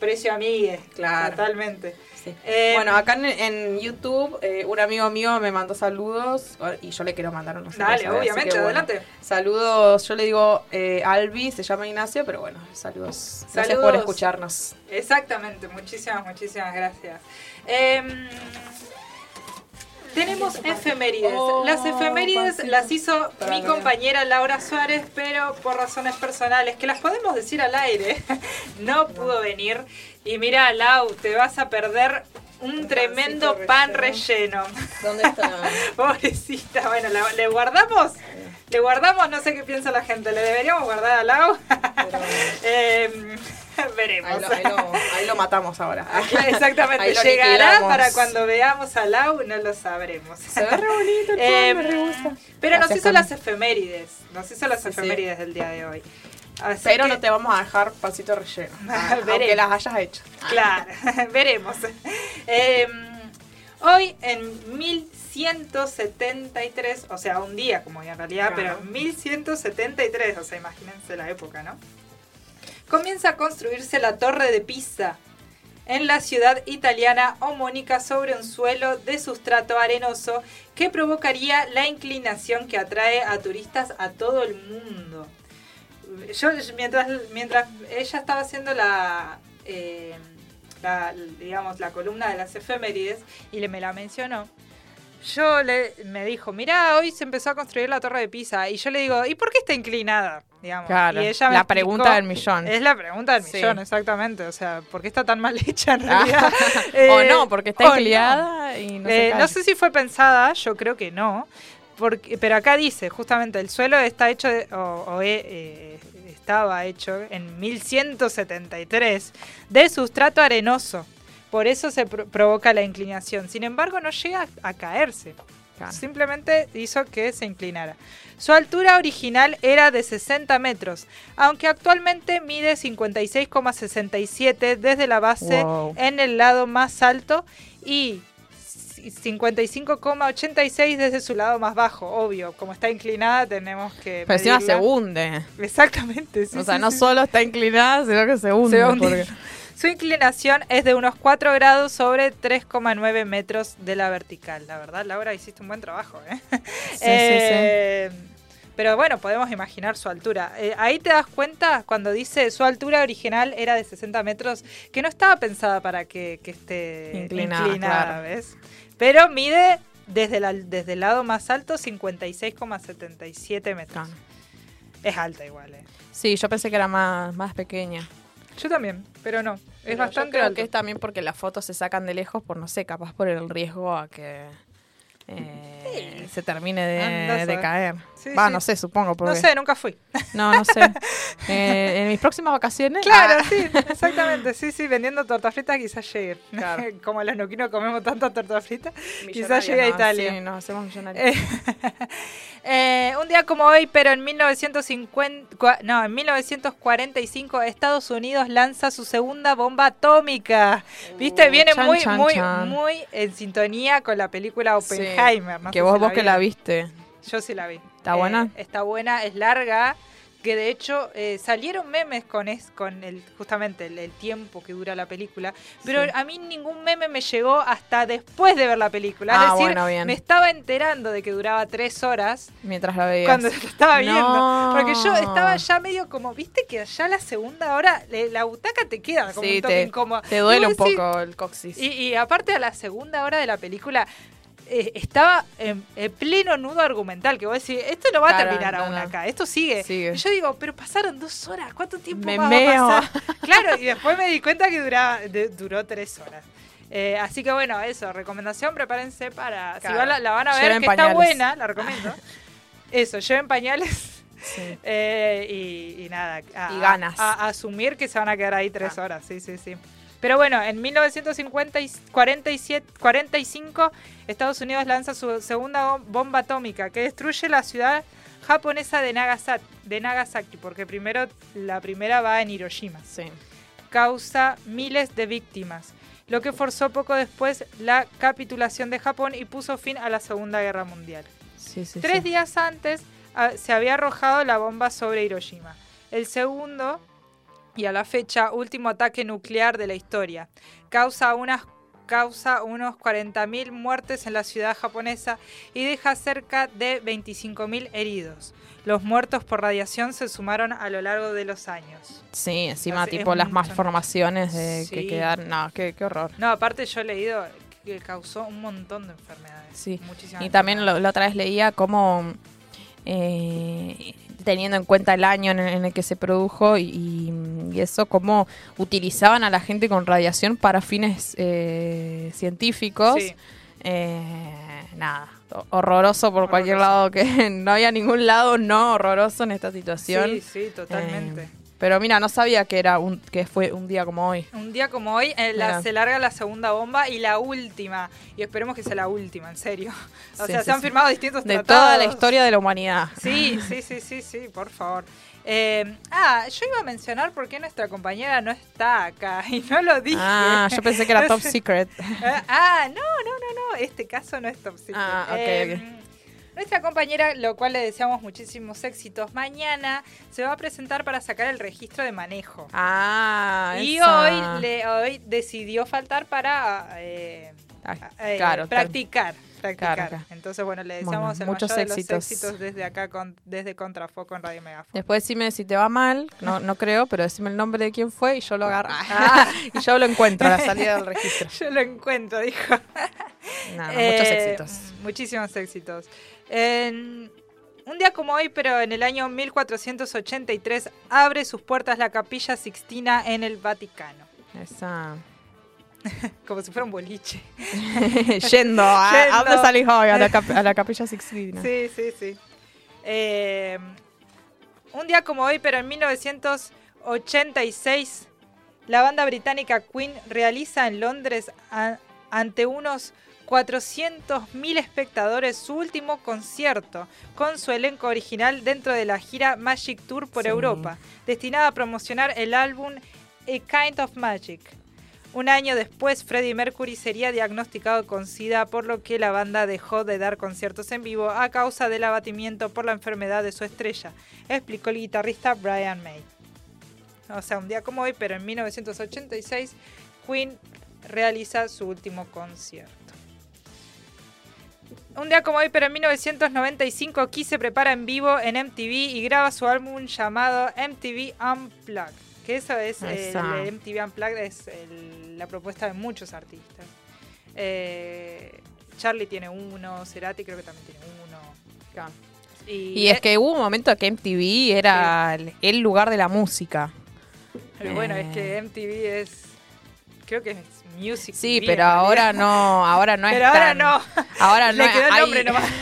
precio amigue. Claro. Totalmente. Sí. Eh, bueno, acá en, en YouTube, eh, un amigo mío me mandó saludos y yo le quiero mandar unos saludos. Dale, obviamente, adelante. Saludos, yo le digo eh, Albi, se llama Ignacio, pero bueno, saludos. Gracias Saludos. por escucharnos. Exactamente, muchísimas, muchísimas gracias. Em, Tenemos efemérides. Oh, Las efemérides Juancito. las hizo Para mi compañera Laura Suárez, pero por razones personales, que las podemos decir al aire, no pudo venir. Y mira, Lau, te vas a perder un tremendo pan relleno. relleno. ¿Dónde está? Pobrecita, bueno, ¿le guardamos? ¿Le guardamos? No sé qué piensa la gente. ¿Le deberíamos guardar a Lau? Em, veremos. Ahí lo, ahí lo- ahí lo matamos ahora. Exactamente, llegará para cuando veamos a Lau, no lo sabremos. Se ve re bonito el Em, me re gusta. Pero nos hizo Cami. las efemérides, nos hizo las Sí, sí. efemérides del día de hoy. Así Pero que- no te vamos a dejar pancito relleno. aunque Veremos. las hayas hecho. Claro, veremos. Em, hoy en 1173, o sea, un día como hoy en realidad, Claro. pero en 1173, o sea, imagínense la época, ¿no? Comienza a construirse la Torre de Pisa en la ciudad italiana homónica sobre un suelo de sustrato arenoso que provocaría la inclinación que atrae a turistas a todo el mundo. Yo mientras, mientras ella estaba haciendo la, eh, la, digamos, la columna de las efemérides y le, me la mencionó, yo le, me dijo, mirá, hoy se empezó a construir la torre de Pisa. Y yo le digo, ¿y por qué está inclinada? Digamos. Claro, y ella me la explicó- pregunta del millón. Es la pregunta del Sí. millón, exactamente. O sea, ¿por qué está tan mal hecha en Ah. realidad? o Eh, no, porque está o no. inclinada y no Eh, no sé si fue pensada, yo creo que no. Porque, pero acá dice, justamente, el suelo está hecho, de- o, o, eh, eh, estaba hecho en 1173 de sustrato arenoso. Por eso se pro- provoca la inclinación. Sin embargo, no llega a caerse. Claro. Simplemente hizo que se inclinara. Su altura original era de 60 metros, aunque actualmente mide 56,67 desde la base Wow. en el lado más alto y 55,86 desde su lado más bajo. Obvio, como está inclinada tenemos que... Pero encima se hunde. Exactamente. sí, o sea, sí, no sí. solo está inclinada, sino que se hunde. Se porque- Su inclinación es de unos 4 grados sobre 3,9 metros de la vertical. La verdad, Laura, hiciste un buen trabajo. ¿eh? Sí, Eh, Pero bueno, podemos imaginar su altura. Eh, ahí te das cuenta cuando dice su altura original era de 60 metros, que no estaba pensada para que, que esté Inclinada, inclinada, claro. ¿ves? Pero mide desde, la- desde el lado más alto 56,77 metros. Claro. Es alta igual, ¿eh? Sí, yo pensé que era más, más pequeña. Yo también, pero no. Es Pero yo bastante creo alto. que es también porque las fotos se sacan de lejos por, no sé, capaz por el riesgo a que eh, se termine de, caer. Sí, Va, sí. no sé, supongo. No Porque... sé, nunca fui. No, no sé. Eh, en mis próximas vacaciones. Claro, ah, sí, exactamente. Sí, sí, vendiendo tortas fritas quizás llegue. Claro. Como los noquinos comemos tantas tortas fritas, quizás llegue a no, Italia. Sí, nos hacemos millonarios. Eh, eh, un día como hoy, pero en 1950, cua- no, en 1945 Estados Unidos lanza su segunda bomba atómica. ¿Viste? Uh, Viene chan, muy chan, muy chan. muy en sintonía con la película Sí, Oppenheimer. No que vos, si vos que la viste. Yo sí la vi. ¿Está buena? Está buena, es larga. Que de hecho eh, salieron memes con es, con el justamente el, el tiempo que dura la película, pero Sí. a mí ningún meme me llegó hasta después de ver la película. Ah, es decir, bueno, bien. me estaba enterando de que duraba tres horas Mientras la veías. cuando la estaba viendo. No. Porque yo estaba ya medio como, viste que ya la segunda hora le- la butaca te queda como Sí, un toque te, incómoda. te duele un poco el coxis. y, y aparte a la segunda hora de la película eh, estaba en, en pleno nudo argumental, que vos decís, esto no va Claro, a terminar no, aún no. acá, esto sigue. Sigue. Y yo digo, pero pasaron dos horas, ¿cuánto tiempo Me más meo. va a pasar? Claro, y después me di cuenta que duraba, de- duró tres horas. Eh, así que bueno, eso, recomendación, prepárense para... Si la, la van a ver, Lleven que pañales. está buena, la recomiendo. Eso, lleven pañales. Sí. Eh, y, y nada, a, Y ganas. A, a asumir que se van a quedar ahí tres Ah. horas, sí, sí, sí. Pero bueno, en 1945 Estados Unidos lanza su segunda bom- bomba atómica que destruye la ciudad japonesa de Nagasaki, de Nagasaki porque primero la primera va en Hiroshima. Sí. Causa miles de víctimas, lo que forzó poco después la capitulación de Japón y puso fin a la Segunda Guerra Mundial. Sí, sí, Tres días antes ah, se había arrojado la bomba sobre Hiroshima. El segundo, y a la fecha, último ataque nuclear de la historia. Causa, unas, causa unos 40.000 muertes en la ciudad japonesa y deja cerca de 25.000 heridos. Los muertos por radiación se sumaron a lo largo de los años. Sí, encima Así, tipo las malformaciones de que Sí. quedaron. No, qué, qué horror. No, aparte yo he leído que causó un montón de enfermedades. Sí. Muchísimas Y también la otra vez leía cómo, eh, teniendo en cuenta el año en, en el que se produjo y, y eso, cómo utilizaban a la gente con radiación para fines eh, científicos. Sí. Eh, nada, ho- horroroso por cualquier lado, que no había ningún lado no horroroso en esta situación. Sí, sí, totalmente. Eh, pero mira, no sabía que era un que fue un día como hoy. Un día como hoy eh, la- se larga la segunda bomba y la última. Y esperemos que sea la última, en serio. O Sí, sea, sí, se han sí. firmado distintos De tratados. toda la historia de la humanidad. Sí, sí, sí, sí, sí, por favor. Eh, ah, yo iba a mencionar por qué nuestra compañera no está acá y no lo dije. Ah, yo pensé que era top secret. Ah, ah, no, no, no, no, este caso no es top secret. Ah, ok, Eh, Nuestra compañera, lo cual le deseamos muchísimos éxitos, mañana se va a presentar para sacar el registro de manejo. Ah, y esa. hoy, le, hoy decidió faltar para eh, Ah, eh, claro, practicar. practicar. Entonces, bueno, le Bueno, deseamos el muchos mayor de éxitos. los éxitos desde acá, con, desde Contrafoco en Radio Megafon. Después decime si te va mal, no, no creo, pero decime el nombre de quién fue y yo lo agarro. Ah. y yo lo encuentro a la salida del registro. Yo lo encuentro, dijo. Nada, Eh, muchos éxitos. Muchísimos éxitos. En- un día como hoy, pero en el año 1483, abre sus puertas la Capilla Sixtina en el Vaticano. Esa. Como si fuera un boliche. Yendo, ¿a, Yendo. ¿a dónde salís hoy? A la, cap- a la capilla Sixtina. Sí, sí, sí. Eh, un día como hoy, pero en 1986, la banda británica Queen realiza en Londres ante unos 400.000 espectadores su último concierto con su elenco original dentro de la gira Magic Tour por Sí. Europa, destinada a promocionar el álbum A Kind of Magic. Un año después, Freddie Mercury sería diagnosticado con SIDA, por lo que la banda dejó de dar conciertos en vivo a causa del abatimiento por la enfermedad de su estrella, explicó el guitarrista Brian May. O sea, un día como hoy, pero en 1986, Queen realiza su último concierto. Un día como hoy, pero en 1995, Kiss se prepara en vivo en MTV y graba su álbum llamado MTV Unplugged. Que eso es, Esa. el MTV Unplugged es el- la propuesta de muchos artistas. Eh, Charlie tiene uno, Cerati creo que también tiene uno. Y, Y es que hubo un momento que MTV era el, el lugar de la música. pero bueno, es eh. que MTV es. Creo que es Music. Sí, pero ahora no, ahora no es Pero ahora tan- no. Ahora no Le quedó el hay- nombre nomás.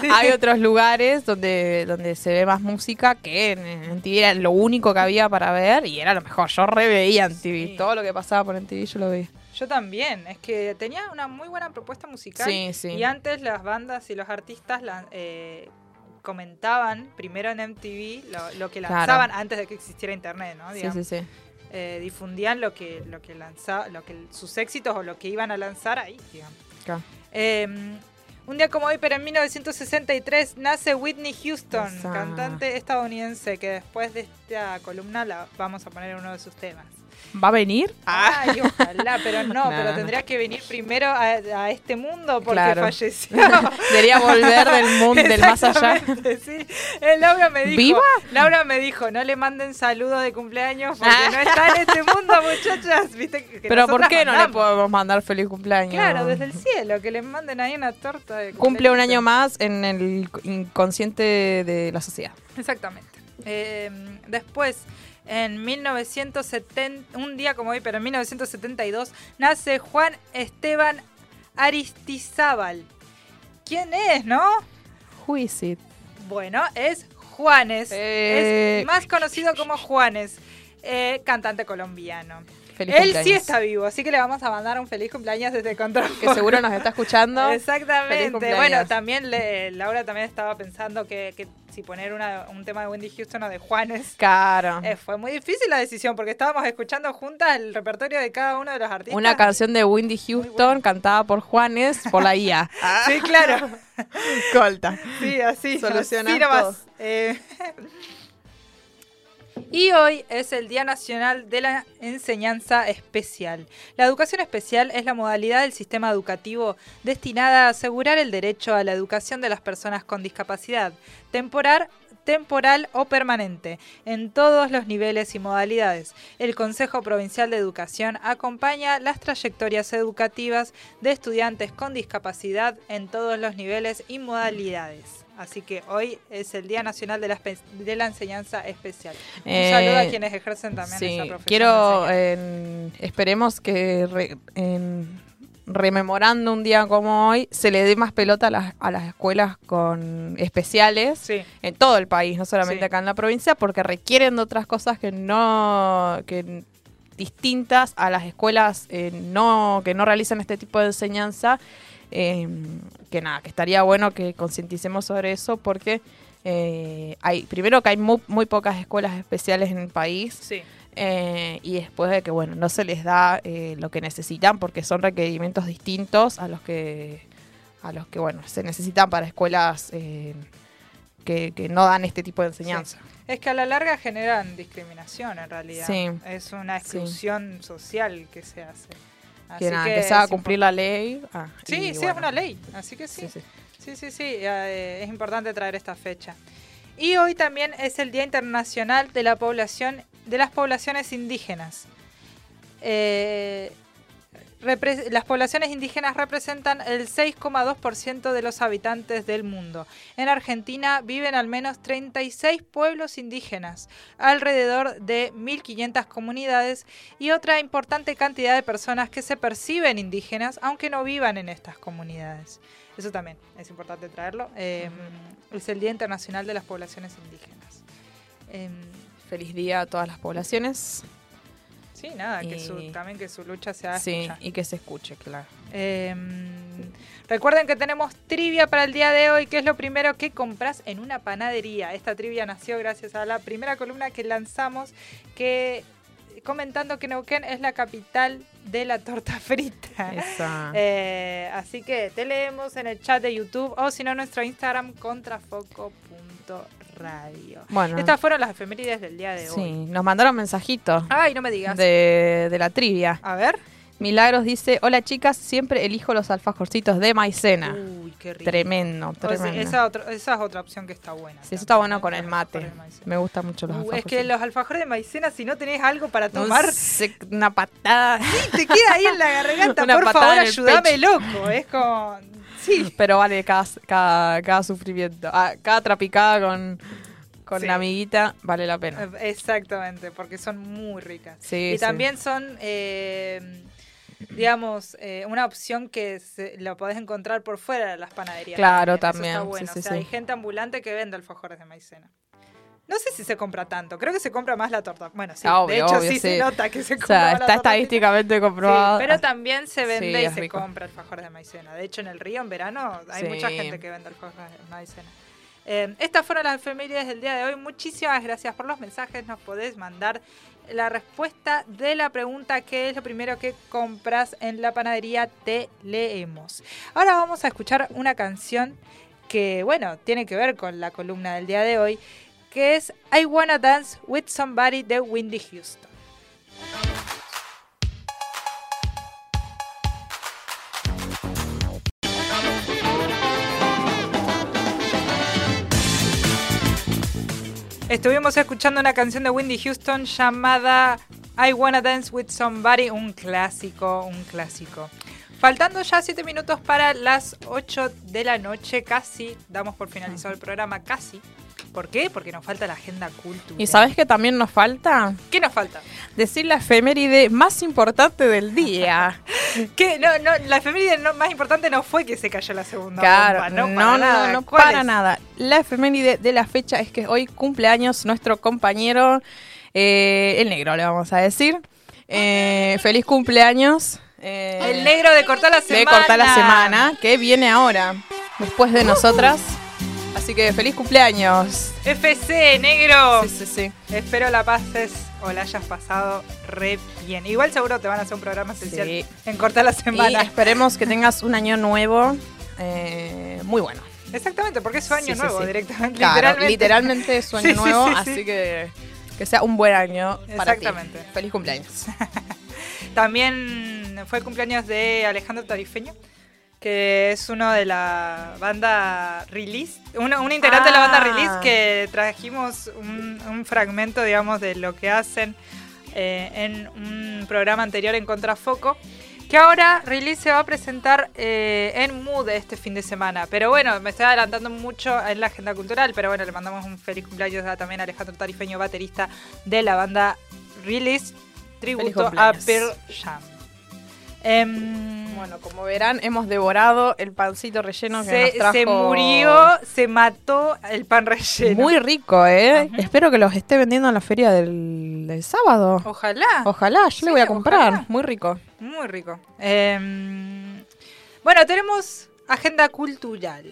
Sí. Hay otros lugares donde, donde se ve más música que en, en TV era lo único que había para ver y era lo mejor. Yo re veía en TV. Sí. Todo lo que pasaba por en TV yo lo veía. Yo también, es que tenía una muy buena propuesta musical. Sí, sí. Y antes las bandas y los artistas la- eh, comentaban primero en MTV lo, lo que Claro. lanzaban antes de que existiera internet, ¿no? Sí, sí, sí. Eh, difundían lo que, lo que lanza, lo que sus éxitos o lo que iban a lanzar ahí, digamos. Eh, un día como hoy, pero en 1963, nace Whitney Houston, Esa. cantante estadounidense, que después de esta columna la vamos a poner en uno de sus temas. ¿Va a venir? Ay, ojalá, pero no, No, pero tendría que venir primero a, a este mundo porque Claro. falleció. Debería volver del mundo, del más allá. Sí. Eh, Laura me dijo, ¿Viva? Laura me dijo, no le manden saludos de cumpleaños porque Ah. no está en este mundo, muchachas. ¿Viste? que- que Pero ¿por qué no le podemos mandar feliz cumpleaños? Claro, desde el cielo, que le manden ahí una torta de Cumple un año más en el inconsciente de la sociedad. Exactamente. Eh, después, en 1970, un día como hoy, pero en 1972, nace Juan Esteban Aristizábal. ¿Quién es, no? Who is it? Bueno, es Juanes. Eh. Es más conocido como Juanes, eh, cantante colombiano. Feliz Él cumpleaños. sí está vivo, así que le vamos a mandar un feliz cumpleaños desde Control. Que seguro nos está escuchando. Exactamente. Bueno, también le- Laura también estaba pensando que, que si poner una- un tema de Wendy Houston o de Juanes. Claro. eh, fue muy difícil la decisión porque estábamos escuchando juntas el repertorio de cada uno de los artistas. Una canción de Windy Houston cantada por Juanes por la IA. Sí, claro. Colta. Sí, así. Todo. Eh, Y hoy es el Día Nacional de la Enseñanza Especial. La educación especial es la modalidad del sistema educativo destinada a asegurar el derecho a la educación de las personas con discapacidad temporal, temporal o permanente, en todos los niveles y modalidades. El Consejo Provincial de Educación acompaña las trayectorias educativas de estudiantes con discapacidad en todos los niveles y modalidades. Así que hoy es el Día Nacional de la, Espe- de la Enseñanza Especial. Un Eh, saludo a quienes ejercen también Sí, esa profesión. quiero, en- esperemos que re- en- rememorando un día como hoy, se le dé más pelota a las, a las escuelas con especiales Sí. en todo el país, no solamente Sí. acá en la provincia, porque requieren de otras cosas que no, que distintas a las escuelas eh, no, que no realizan este tipo de enseñanza. Eh, que nada, que estaría bueno que concienticemos sobre eso porque eh, hay, primero que hay muy, muy pocas escuelas especiales en el país. Sí. Eh, y después de que bueno no se les da eh, lo que necesitan porque son requerimientos distintos a los que a los que bueno se necesitan para escuelas eh, que, que no dan este tipo de enseñanza Es que a la larga generan discriminación en realidad. Sí. Es una exclusión social que se hace. Así que, nada, que se haga es cumplir la ley Ah, Sí, sí, bueno. es una ley. Así que sí. Sí, sí. Sí, sí, sí. eh, es importante traer esta fecha. Y hoy también es el Día Internacional de la Población de las Poblaciones Indígenas. Eh, las poblaciones indígenas representan el 6,2% de los habitantes del mundo. En Argentina viven al menos 36 pueblos indígenas, alrededor de 1.500 comunidades y otra importante cantidad de personas que se perciben indígenas aunque no vivan en estas comunidades. Eso también es importante traerlo. Eh, Es el Día Internacional de las Poblaciones Indígenas. Em, feliz día a todas las poblaciones sí, nada, que su- también que su lucha se haga sí y que se escuche claro Eh, recuerden que tenemos trivia para el día de hoy, que es lo primero que compras en una panadería. Esta trivia nació gracias a la primera columna que lanzamos, que comentando que Neuquén es la capital de la torta frita. Eh, así que te leemos en el chat de YouTube o si no nuestro Instagram contrafoco.radio. bueno Estas fueron las efemérides del día de sí hoy. nos mandaron mensajitos Ay, no me digas. de, de la trivia A ver. Milagros dice hola chicas siempre elijo los alfajorcitos de maicena Uy, qué rico. tremendo O sea, tremendo esa, es otra opción que está buena. Sí, eso está bueno con el mate. Me gustan mucho los Uh, alfajores. es que los alfajores de maicena, si no tenés algo para tomar, una patada. te queda ahí en la garganta. Una Por favor, ayúdame, loco. Es como. Sí. Pero vale cada, cada, cada sufrimiento. Ah, cada trapicada con, con Sí. la amiguita vale la pena. Eh, Exactamente, porque son muy ricas. Sí, y sí. también son, eh, digamos, eh, una opción que se, lo podés encontrar por fuera de las panaderías. Claro, Eso también, está sí, bueno. o sea, hay gente ambulante que vende alfajores de maicena. No sé si se compra tanto, creo que se compra más la torta. Bueno, sí, Ah, obvio, de hecho obvio, sí, se nota que se O compra sea, más la está estadísticamente Sí, comprobado. pero también se vende Sí, y se rico. compra alfajores de maicena. De hecho, en el río en verano hay mucha gente que vende alfajores de maicena. Eh, estas fueron las efemérides del día de hoy. Muchísimas gracias por los mensajes. Nos podés mandar la respuesta de la pregunta ¿qué es lo primero que compras en la panadería? Te leemos. Ahora vamos a escuchar una canción que, bueno, tiene que ver con la columna del día de hoy, que es I Wanna Dance with Somebody de Windy Houston. Estuvimos escuchando una canción de Windy Houston llamada I Wanna Dance with Somebody, un clásico, un clásico. Faltando ya 7 minutos para las 8 de la noche, casi, damos por finalizado el programa, casi. ¿Por qué? Porque nos falta la agenda cultural. ¿Y sabes que también nos falta? ¿Qué nos falta? Decir la efeméride más importante del día. ¿Qué? No, no, la efeméride no- más importante no fue que se cayó la segunda Claro, bomba, no, no, no, para no, nada. no, ¿Cuál para es? nada. La efeméride de la fecha es que hoy cumpleaños nuestro compañero, eh, el negro, le vamos a decir. Eh, feliz cumpleaños. eh, El negro de cortar la semana. de cortar la semana, que viene ahora, después de nosotras. Así que feliz cumpleaños. FC, negro. Sí, sí, sí. Espero la pases o la hayas pasado re bien. Igual seguro te van a hacer un programa especial Sí. en cortar la Y semana. esperemos que tengas un año nuevo eh, muy bueno. Exactamente, porque es su año Sí, nuevo sí. directamente. Claro, literalmente. literalmente es su año nuevo, sí, sí. así que que sea un buen año para ti. Exactamente. Feliz cumpleaños. También fue el cumpleaños de Alejandro Tarifeño, que es uno de la banda Release, uno- un integrante de la banda Ah. Release que trajimos un, un fragmento, digamos, de lo que hacen eh, en un programa anterior en Contrafoco. Que ahora Release se va a presentar eh, en Mood este fin de semana. Pero bueno, me estoy adelantando mucho en la agenda cultural. Pero bueno, le mandamos un feliz cumpleaños a también a Alejandro Tarifeño, baterista de la banda Release, tributo a. Pearl Jam. Em, Bueno, como verán, hemos devorado el pancito relleno que nos se, trajo. se murió, se mató el pan relleno. Muy rico, ¿eh? Espero que los esté vendiendo en la feria del, del sábado. Ojalá. Ojalá, yo Sí, le voy a comprar. ojalá. Muy rico. Muy rico. Em, bueno, tenemos agenda cultural.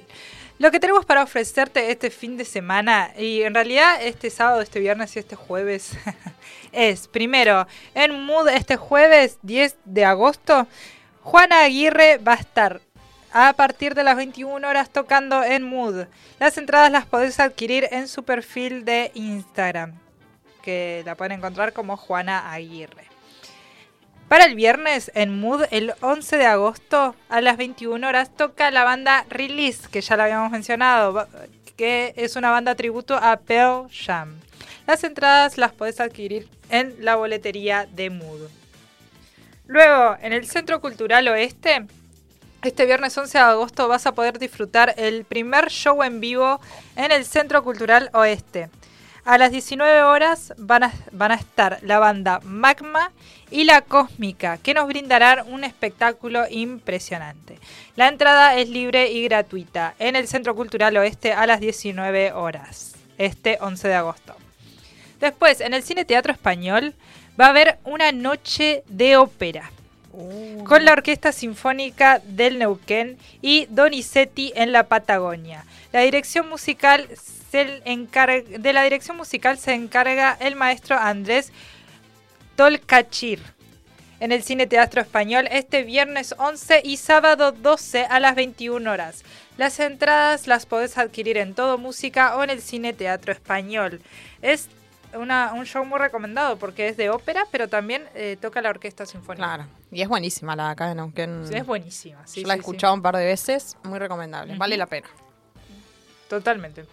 Lo que tenemos para ofrecerte este fin de semana, y en realidad este sábado, este viernes y este jueves, es, primero, en Mood este jueves 10 de agosto, Juana Aguirre va a estar a partir de las 21 horas tocando en Mood. Las entradas las podés adquirir en su perfil de Instagram, que la pueden encontrar como Juana Aguirre. Para el viernes en Mood, el 11 de agosto a las 21 horas, toca la banda Release, que ya la habíamos mencionado, que es una banda tributo a Pearl Jam. Las entradas las podés adquirir en la boletería de Mood. Luego, en el Centro Cultural Oeste, este viernes 11 de agosto vas a poder disfrutar el primer show en vivo en el Centro Cultural Oeste. A las 19 horas van a, van a estar la banda Magma y la Cósmica, que nos brindarán un espectáculo impresionante. La entrada es libre y gratuita en el Centro Cultural Oeste a las 19 horas, este 11 de agosto. Después, en el Cine Teatro Español va a haber una noche de ópera con la Orquesta Sinfónica del Neuquén y Donizetti en la Patagonia. La dirección musical de la dirección musical se encarga el maestro Andrés Tolcachir en el Cine Teatro Español este viernes 11 y sábado 12 a las 21 horas. Las entradas las podés adquirir en Todo Música o en el Cine Teatro Español. Es una- un show muy recomendado porque es de ópera, pero también eh, toca la Orquesta Sinfónica. Claro. Y es buenísima la acá de Neuquén. Sí, Es buenísima. Sí, Yo la he sí, sí. escuchado un par de veces. Muy recomendable. Vale la pena. Totalmente.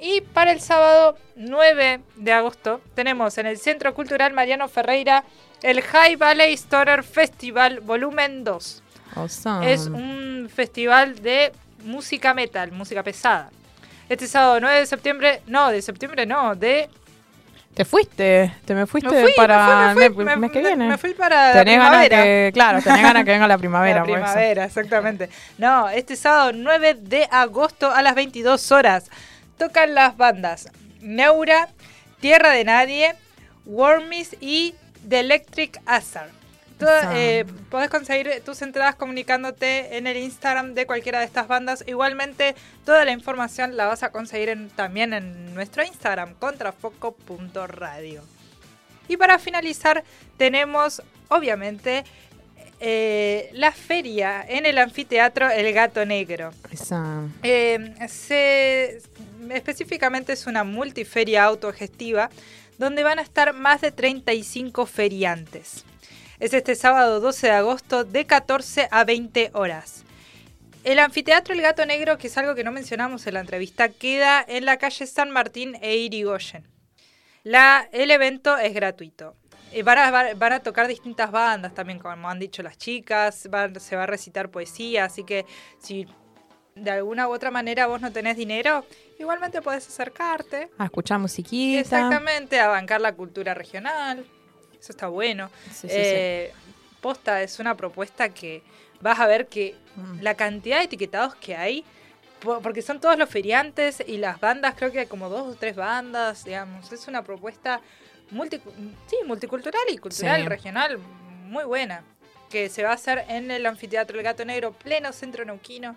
Y para el sábado 9 de agosto tenemos en el Centro Cultural Mariano Ferreira el High Valley Storer Festival Volumen 2. Awesome. Es un festival de música metal, música pesada. Este sábado 9 de septiembre, no, de septiembre no, de... Te fuiste, te me fuiste Me fui, para me el fui, mes- me mes que fui, viene. me fui para la tenés ganas primavera. que, claro, tenés ganas que venga la primavera. La primavera, exactamente. No, este sábado 9 de agosto a las 22 horas tocan las bandas Neura, Tierra de Nadie, Wormis y The Electric Esa. eh, podés conseguir tus entradas comunicándote en el Instagram de cualquiera de estas bandas. Igualmente, toda la información la vas a conseguir en- también en nuestro Instagram, contrafoco.radio. Y para finalizar, tenemos, obviamente, eh, la feria en el anfiteatro El Gato Negro. Esa. Eh, se- específicamente es una multiferia autogestiva donde van a estar más de 35 feriantes. Es este sábado 12 de agosto de 14 a 20 horas. El anfiteatro El Gato Negro, que es algo que no mencionamos en la entrevista, queda en la calle San Martín e Irigoyen. La, el evento es gratuito. Eh, van, a, va- van a tocar distintas bandas también, como han dicho las chicas, van- se va a recitar poesía, así que si de alguna u otra manera vos no tenés dinero, igualmente podés acercarte. A escuchar musiquita. Exactamente, a bancar la cultura regional. Eso está bueno. Sí, sí, Eh, Posta es una propuesta que vas a ver que Mm. la cantidad de etiquetados que hay, po- porque son todos los feriantes y las bandas, creo que hay como dos o tres bandas, digamos. Es una propuesta multi- sí, multicultural y cultural Sí. regional muy buena. Que se va a hacer en el anfiteatro El Gato Negro, pleno centro neuquino,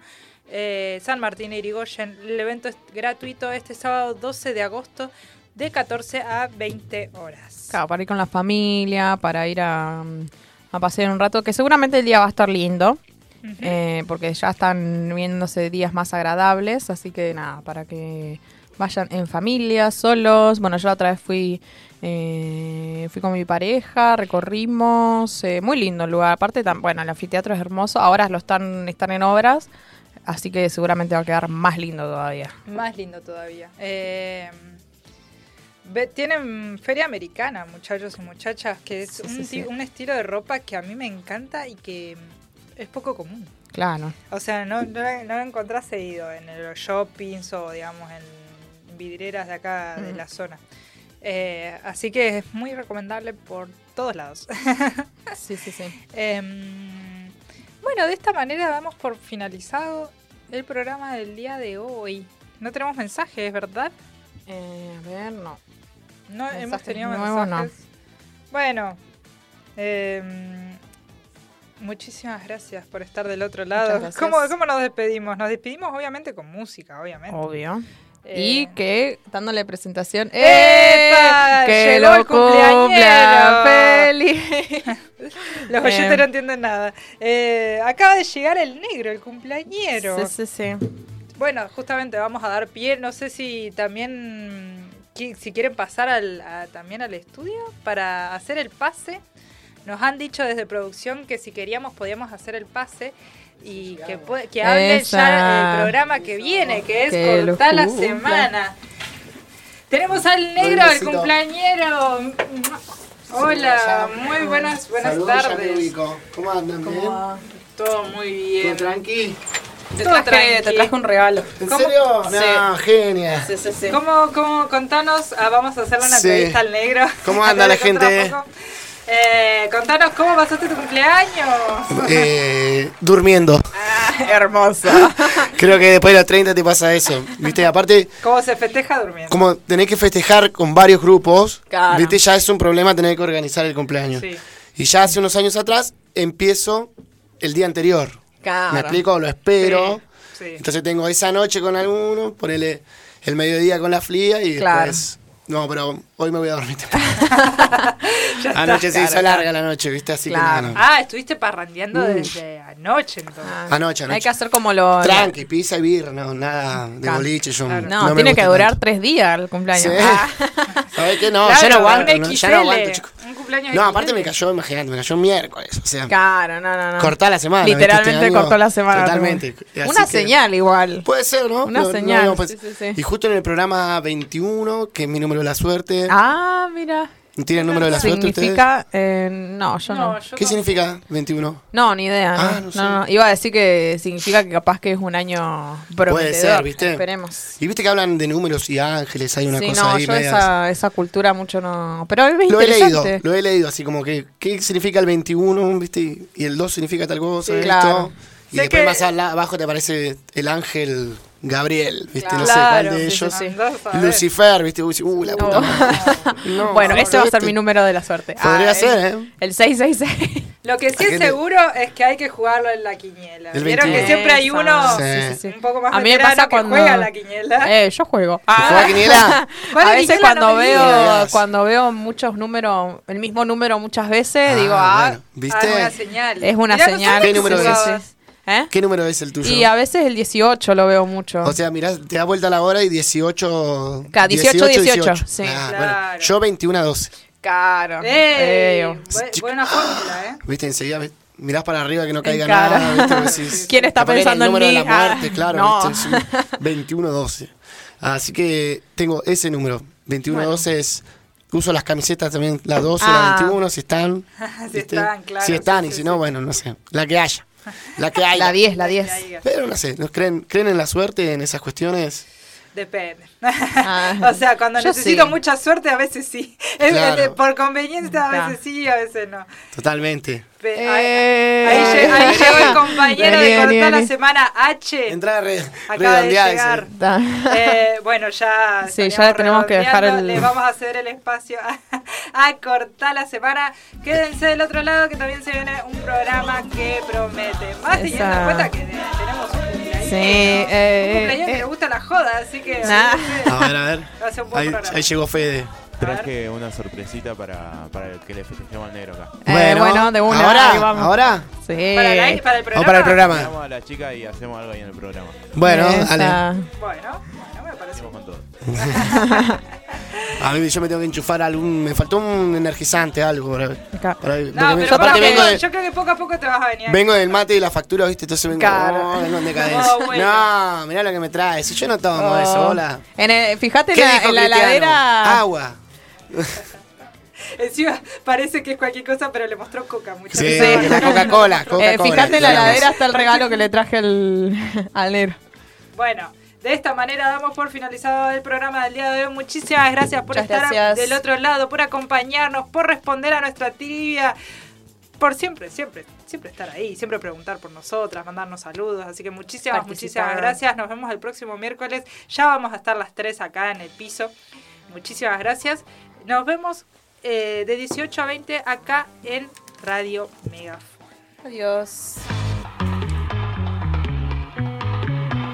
eh, San Martín e Irigoyen. El evento es gratuito este sábado 12 de agosto de 14 a 20 horas. Claro, para ir con la familia, para ir a, a pasear un rato, que seguramente el día va a estar lindo, eh, porque ya están viéndose días más agradables, así que nada, para que vayan en familia, solos. Bueno, yo otra vez fui, eh, fui con mi pareja, recorrimos, eh, muy lindo el lugar. Aparte, tan, bueno, el anfiteatro es hermoso, ahora lo están, están en obras. así que seguramente va a quedar más lindo todavía. Más lindo todavía. Eh, tienen feria americana, muchachos y muchachas, que es Sí, un, sí, ti- sí. un estilo de ropa que a mí me encanta y que es poco común. Claro. O sea, no, no, no lo encontrás seguido en los shoppings o, digamos, en vidrieras de acá de Ujú. la zona. Eh, así que es muy recomendable por todos lados. Sí, sí, sí. Em, bueno, de esta manera damos por finalizado el programa del día de hoy. No tenemos mensajes, ¿verdad? Eh, a ver, no. No hemos tenido nuevos, no. mensajes. Bueno, em, muchísimas gracias por estar del otro lado. ¿Cómo, ¿Cómo nos despedimos? Nos despedimos obviamente con música, obviamente. Obvio. Eh, Y que dándole presentación. ¡Epa! ¡Que Llegó lo cumpla feliz! Los oyentes Eh. no entienden nada. Eh, acaba de llegar el negro, el cumpleañero. Sí, sí, sí. Bueno, justamente vamos a dar pie. No sé si también si quieren pasar al, a- también al estudio para hacer el pase. Nos han dicho desde producción que si queríamos podíamos hacer el pase y que, que hablen Esa. ya el programa que viene, que es Que Cortar la semana. Tenemos al negro, el cumpleañero. Hola, muy buenas, buenas tardes. ¿Cómo andan? ¿Bien? Todo muy ¿Todo bien. tranqui? Te Todo traje, tranqui. te traje un regalo. ¿En ¿Cómo? serio? Sí. No, genia. Sí, sí, sí. ¿Cómo, cómo, contanos, ah, vamos a hacerle una Sí. entrevista al negro. ¿Cómo anda la gente? Eh, contanos cómo pasaste tu cumpleaños. Eh, durmiendo. Hermosa. Creo que después de los 30 te pasa eso. ¿Viste? Aparte, ¿Cómo se festeja durmiendo? como tenés que festejar con varios grupos, Claro. ¿viste? Ya es un problema tener que organizar el cumpleaños. Sí. Y ya hace unos años atrás empiezo el día anterior. Claro. ¿Me explico? Lo espero. Sí, sí. Entonces tengo esa noche con alguno, ponele el mediodía con la fría y Claro. después. No, pero hoy me voy a dormir temprano. Ya está. Anoche se hizo larga la noche, ¿viste? Así Claro. que no, no. Ah, estuviste parrandeando desde anoche entonces. Ah, Anoche, anoche. Hay que hacer como lo. Tranqui, pizza y birra, no, nada de Claro. boliche. Yo, Claro. No, me tiene que durar tanto. tres días el cumpleaños. Sí. Ah. ¿Sabés qué? No, Claro, ya no aguanto, un ¿no? Ya no aguanto, chicos. Un cumpleaños No, XL. aparte me cayó, imagínate, me cayó miércoles. O sea, Claro, no, no, no. cortá la semana. Literalmente Este cortó la semana. Totalmente. Una señal igual. Puede ser, ¿no? Una No, no señal, sí. Y justo en el programa 21, que es mi número de la suerte. Ah, mira. ¿Tiene el número de la suerte? Significa. eh, no, yo no. No, yo ¿Qué no. significa 21? No, ni idea. Ah, no. sé. no. Iba a decir que significa que capaz que es un año prometedor. ser, ¿viste? Esperemos. Y viste que hablan de números y ángeles, hay una sí, cosa no, ahí yo esa, esa cultura mucho no. Pero es Lo he leído, lo he leído, así como que, ¿qué significa el 21, viste? Y- el 2 significa tal cosa, Sí, esto. claro. Y Sé después que- más abajo te aparece el ángel Gabriel, viste, no sé Claro, cuál de sí, ellos. sí, sí. Lucifer, viste, uy, uh, la puta No. madre. No, bueno, no, ese va a ser mi número de la suerte. Podría Ah, ser, el- ¿eh? El 666. Lo que sí es seguro es que hay que jugarlo en la quiniela. El Vieron que 21. siempre hay uno Sí. un poco más A mí me pasa que cuando- juega la quiniela. Eh, yo juego. juega quiniela? ¿Cuál A es veces quiniela? cuando veo cuando veo muchos números, el mismo número muchas veces, Ah, digo, ah, bueno, Ah, ¿viste? es una señal. es una señal. ¿Qué número es? ¿Eh? ¿Qué número es el tuyo? Y a veces el 18 lo veo mucho. O sea, mirá, te da vuelta la hora y 18... Claro, 18, 18, sí. Ah, Claro. bueno, yo 21 a 12. Caro. ¡Ey! Eh, Bu- buena fórmula, ¿eh? Viste, enseguida mirás para arriba que no caiga cara. nada. ¿viste? Decís, ¿Quién está pensando el en número mí? de la muerte, Ah, claro. no. ¿viste? Es un 21-12. Así que tengo ese número. 21-12 es. Uso las camisetas también, la 12, Ah. la 21, si están. Si ¿viste? están, claro. Si están, sí, y sí, si no, sí. bueno, no sé. La que haya. La que haya. La 10, la 10. Ahí, ahí. Pero no sé, ¿nos creen, ¿creen en la suerte en esas cuestiones? Depende. Ah, o sea, cuando necesito sí. mucha suerte, a veces sí. Claro. por conveniencia, a Claro. veces sí, a veces no. Totalmente. Eh, ahí, ahí lle- ahí vení, llegó el compañero vení, de cortar vení, la vení. semana H. Entrada re, Acaba de llegar. Eh, bueno, ya. Sí, ya tenemos que dejar el- Le vamos a ceder el espacio a, a cortar la semana. Quédense del otro lado que también se viene un programa que promete. Más teniendo en cuenta que tenemos un cumpleaños. Sí, eh, un cumpleaños eh, que le gusta la joda, así que. Nah. A ver, a ver. Va a ser un buen Ahí, programa. ahí llegó Fede. Traje una sorpresita para, para el que le festejemos al negro acá. Eh, bueno, de una, ¿Ahora? ahí vamos. ¿Ahora? Sí. Para, el aire- para el programa. para el programa. Llamamos a la chica y hacemos algo ahí en el programa. Bueno, Esa. dale. Bueno, bueno, me parece. Hacemos con todo. A mí yo me tengo que enchufar algún. Me faltó un energizante, algo. Para, Acá. para- No, porque pero me- aparte vengo, de- yo creo que poco a poco te vas a venir. vengo del mate y la factura, ¿viste? Entonces vengo. Claro. Oh, vengo en decadencia. Oh, bueno. No, mirá lo que me trae. Si yo no tomo Oh. eso, hola. En el- fíjate en ¿Qué la, en la heladera. Agua. Encima parece que es cualquier cosa, pero le mostró coca muchas Sí, veces. la Coca-Cola. Eh, fíjate en la heladera está el regalo que le traje al, al negro. Bueno, de esta manera damos por finalizado el programa del día de hoy. Muchísimas gracias por Muchas estar gracias. del otro lado, por acompañarnos, por responder a nuestra trivia. Por siempre, siempre, siempre estar ahí, siempre preguntar por nosotras, mandarnos saludos. Así que muchísimas, Participar. muchísimas gracias. Nos vemos el próximo miércoles. Ya vamos a estar las tres acá en el piso. Muchísimas gracias. Nos vemos eh, de 18 a 20 acá en Radio Megafon. Adiós.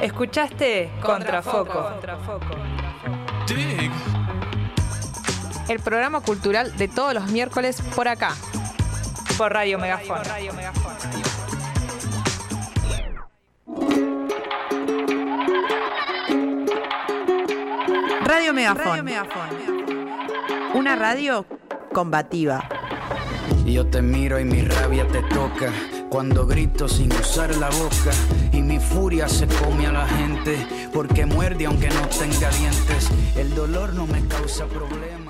¿Escuchaste? Contrafoco. Contrafoco. El programa cultural de todos los miércoles por acá. Por Radio Megafon. Radio Megafon. Una radio combativa. Yo te miro y mi rabia te toca. Cuando grito sin usar la boca. Y mi furia se come a la gente. Porque muerde aunque no tenga dientes. El dolor no me causa problemas.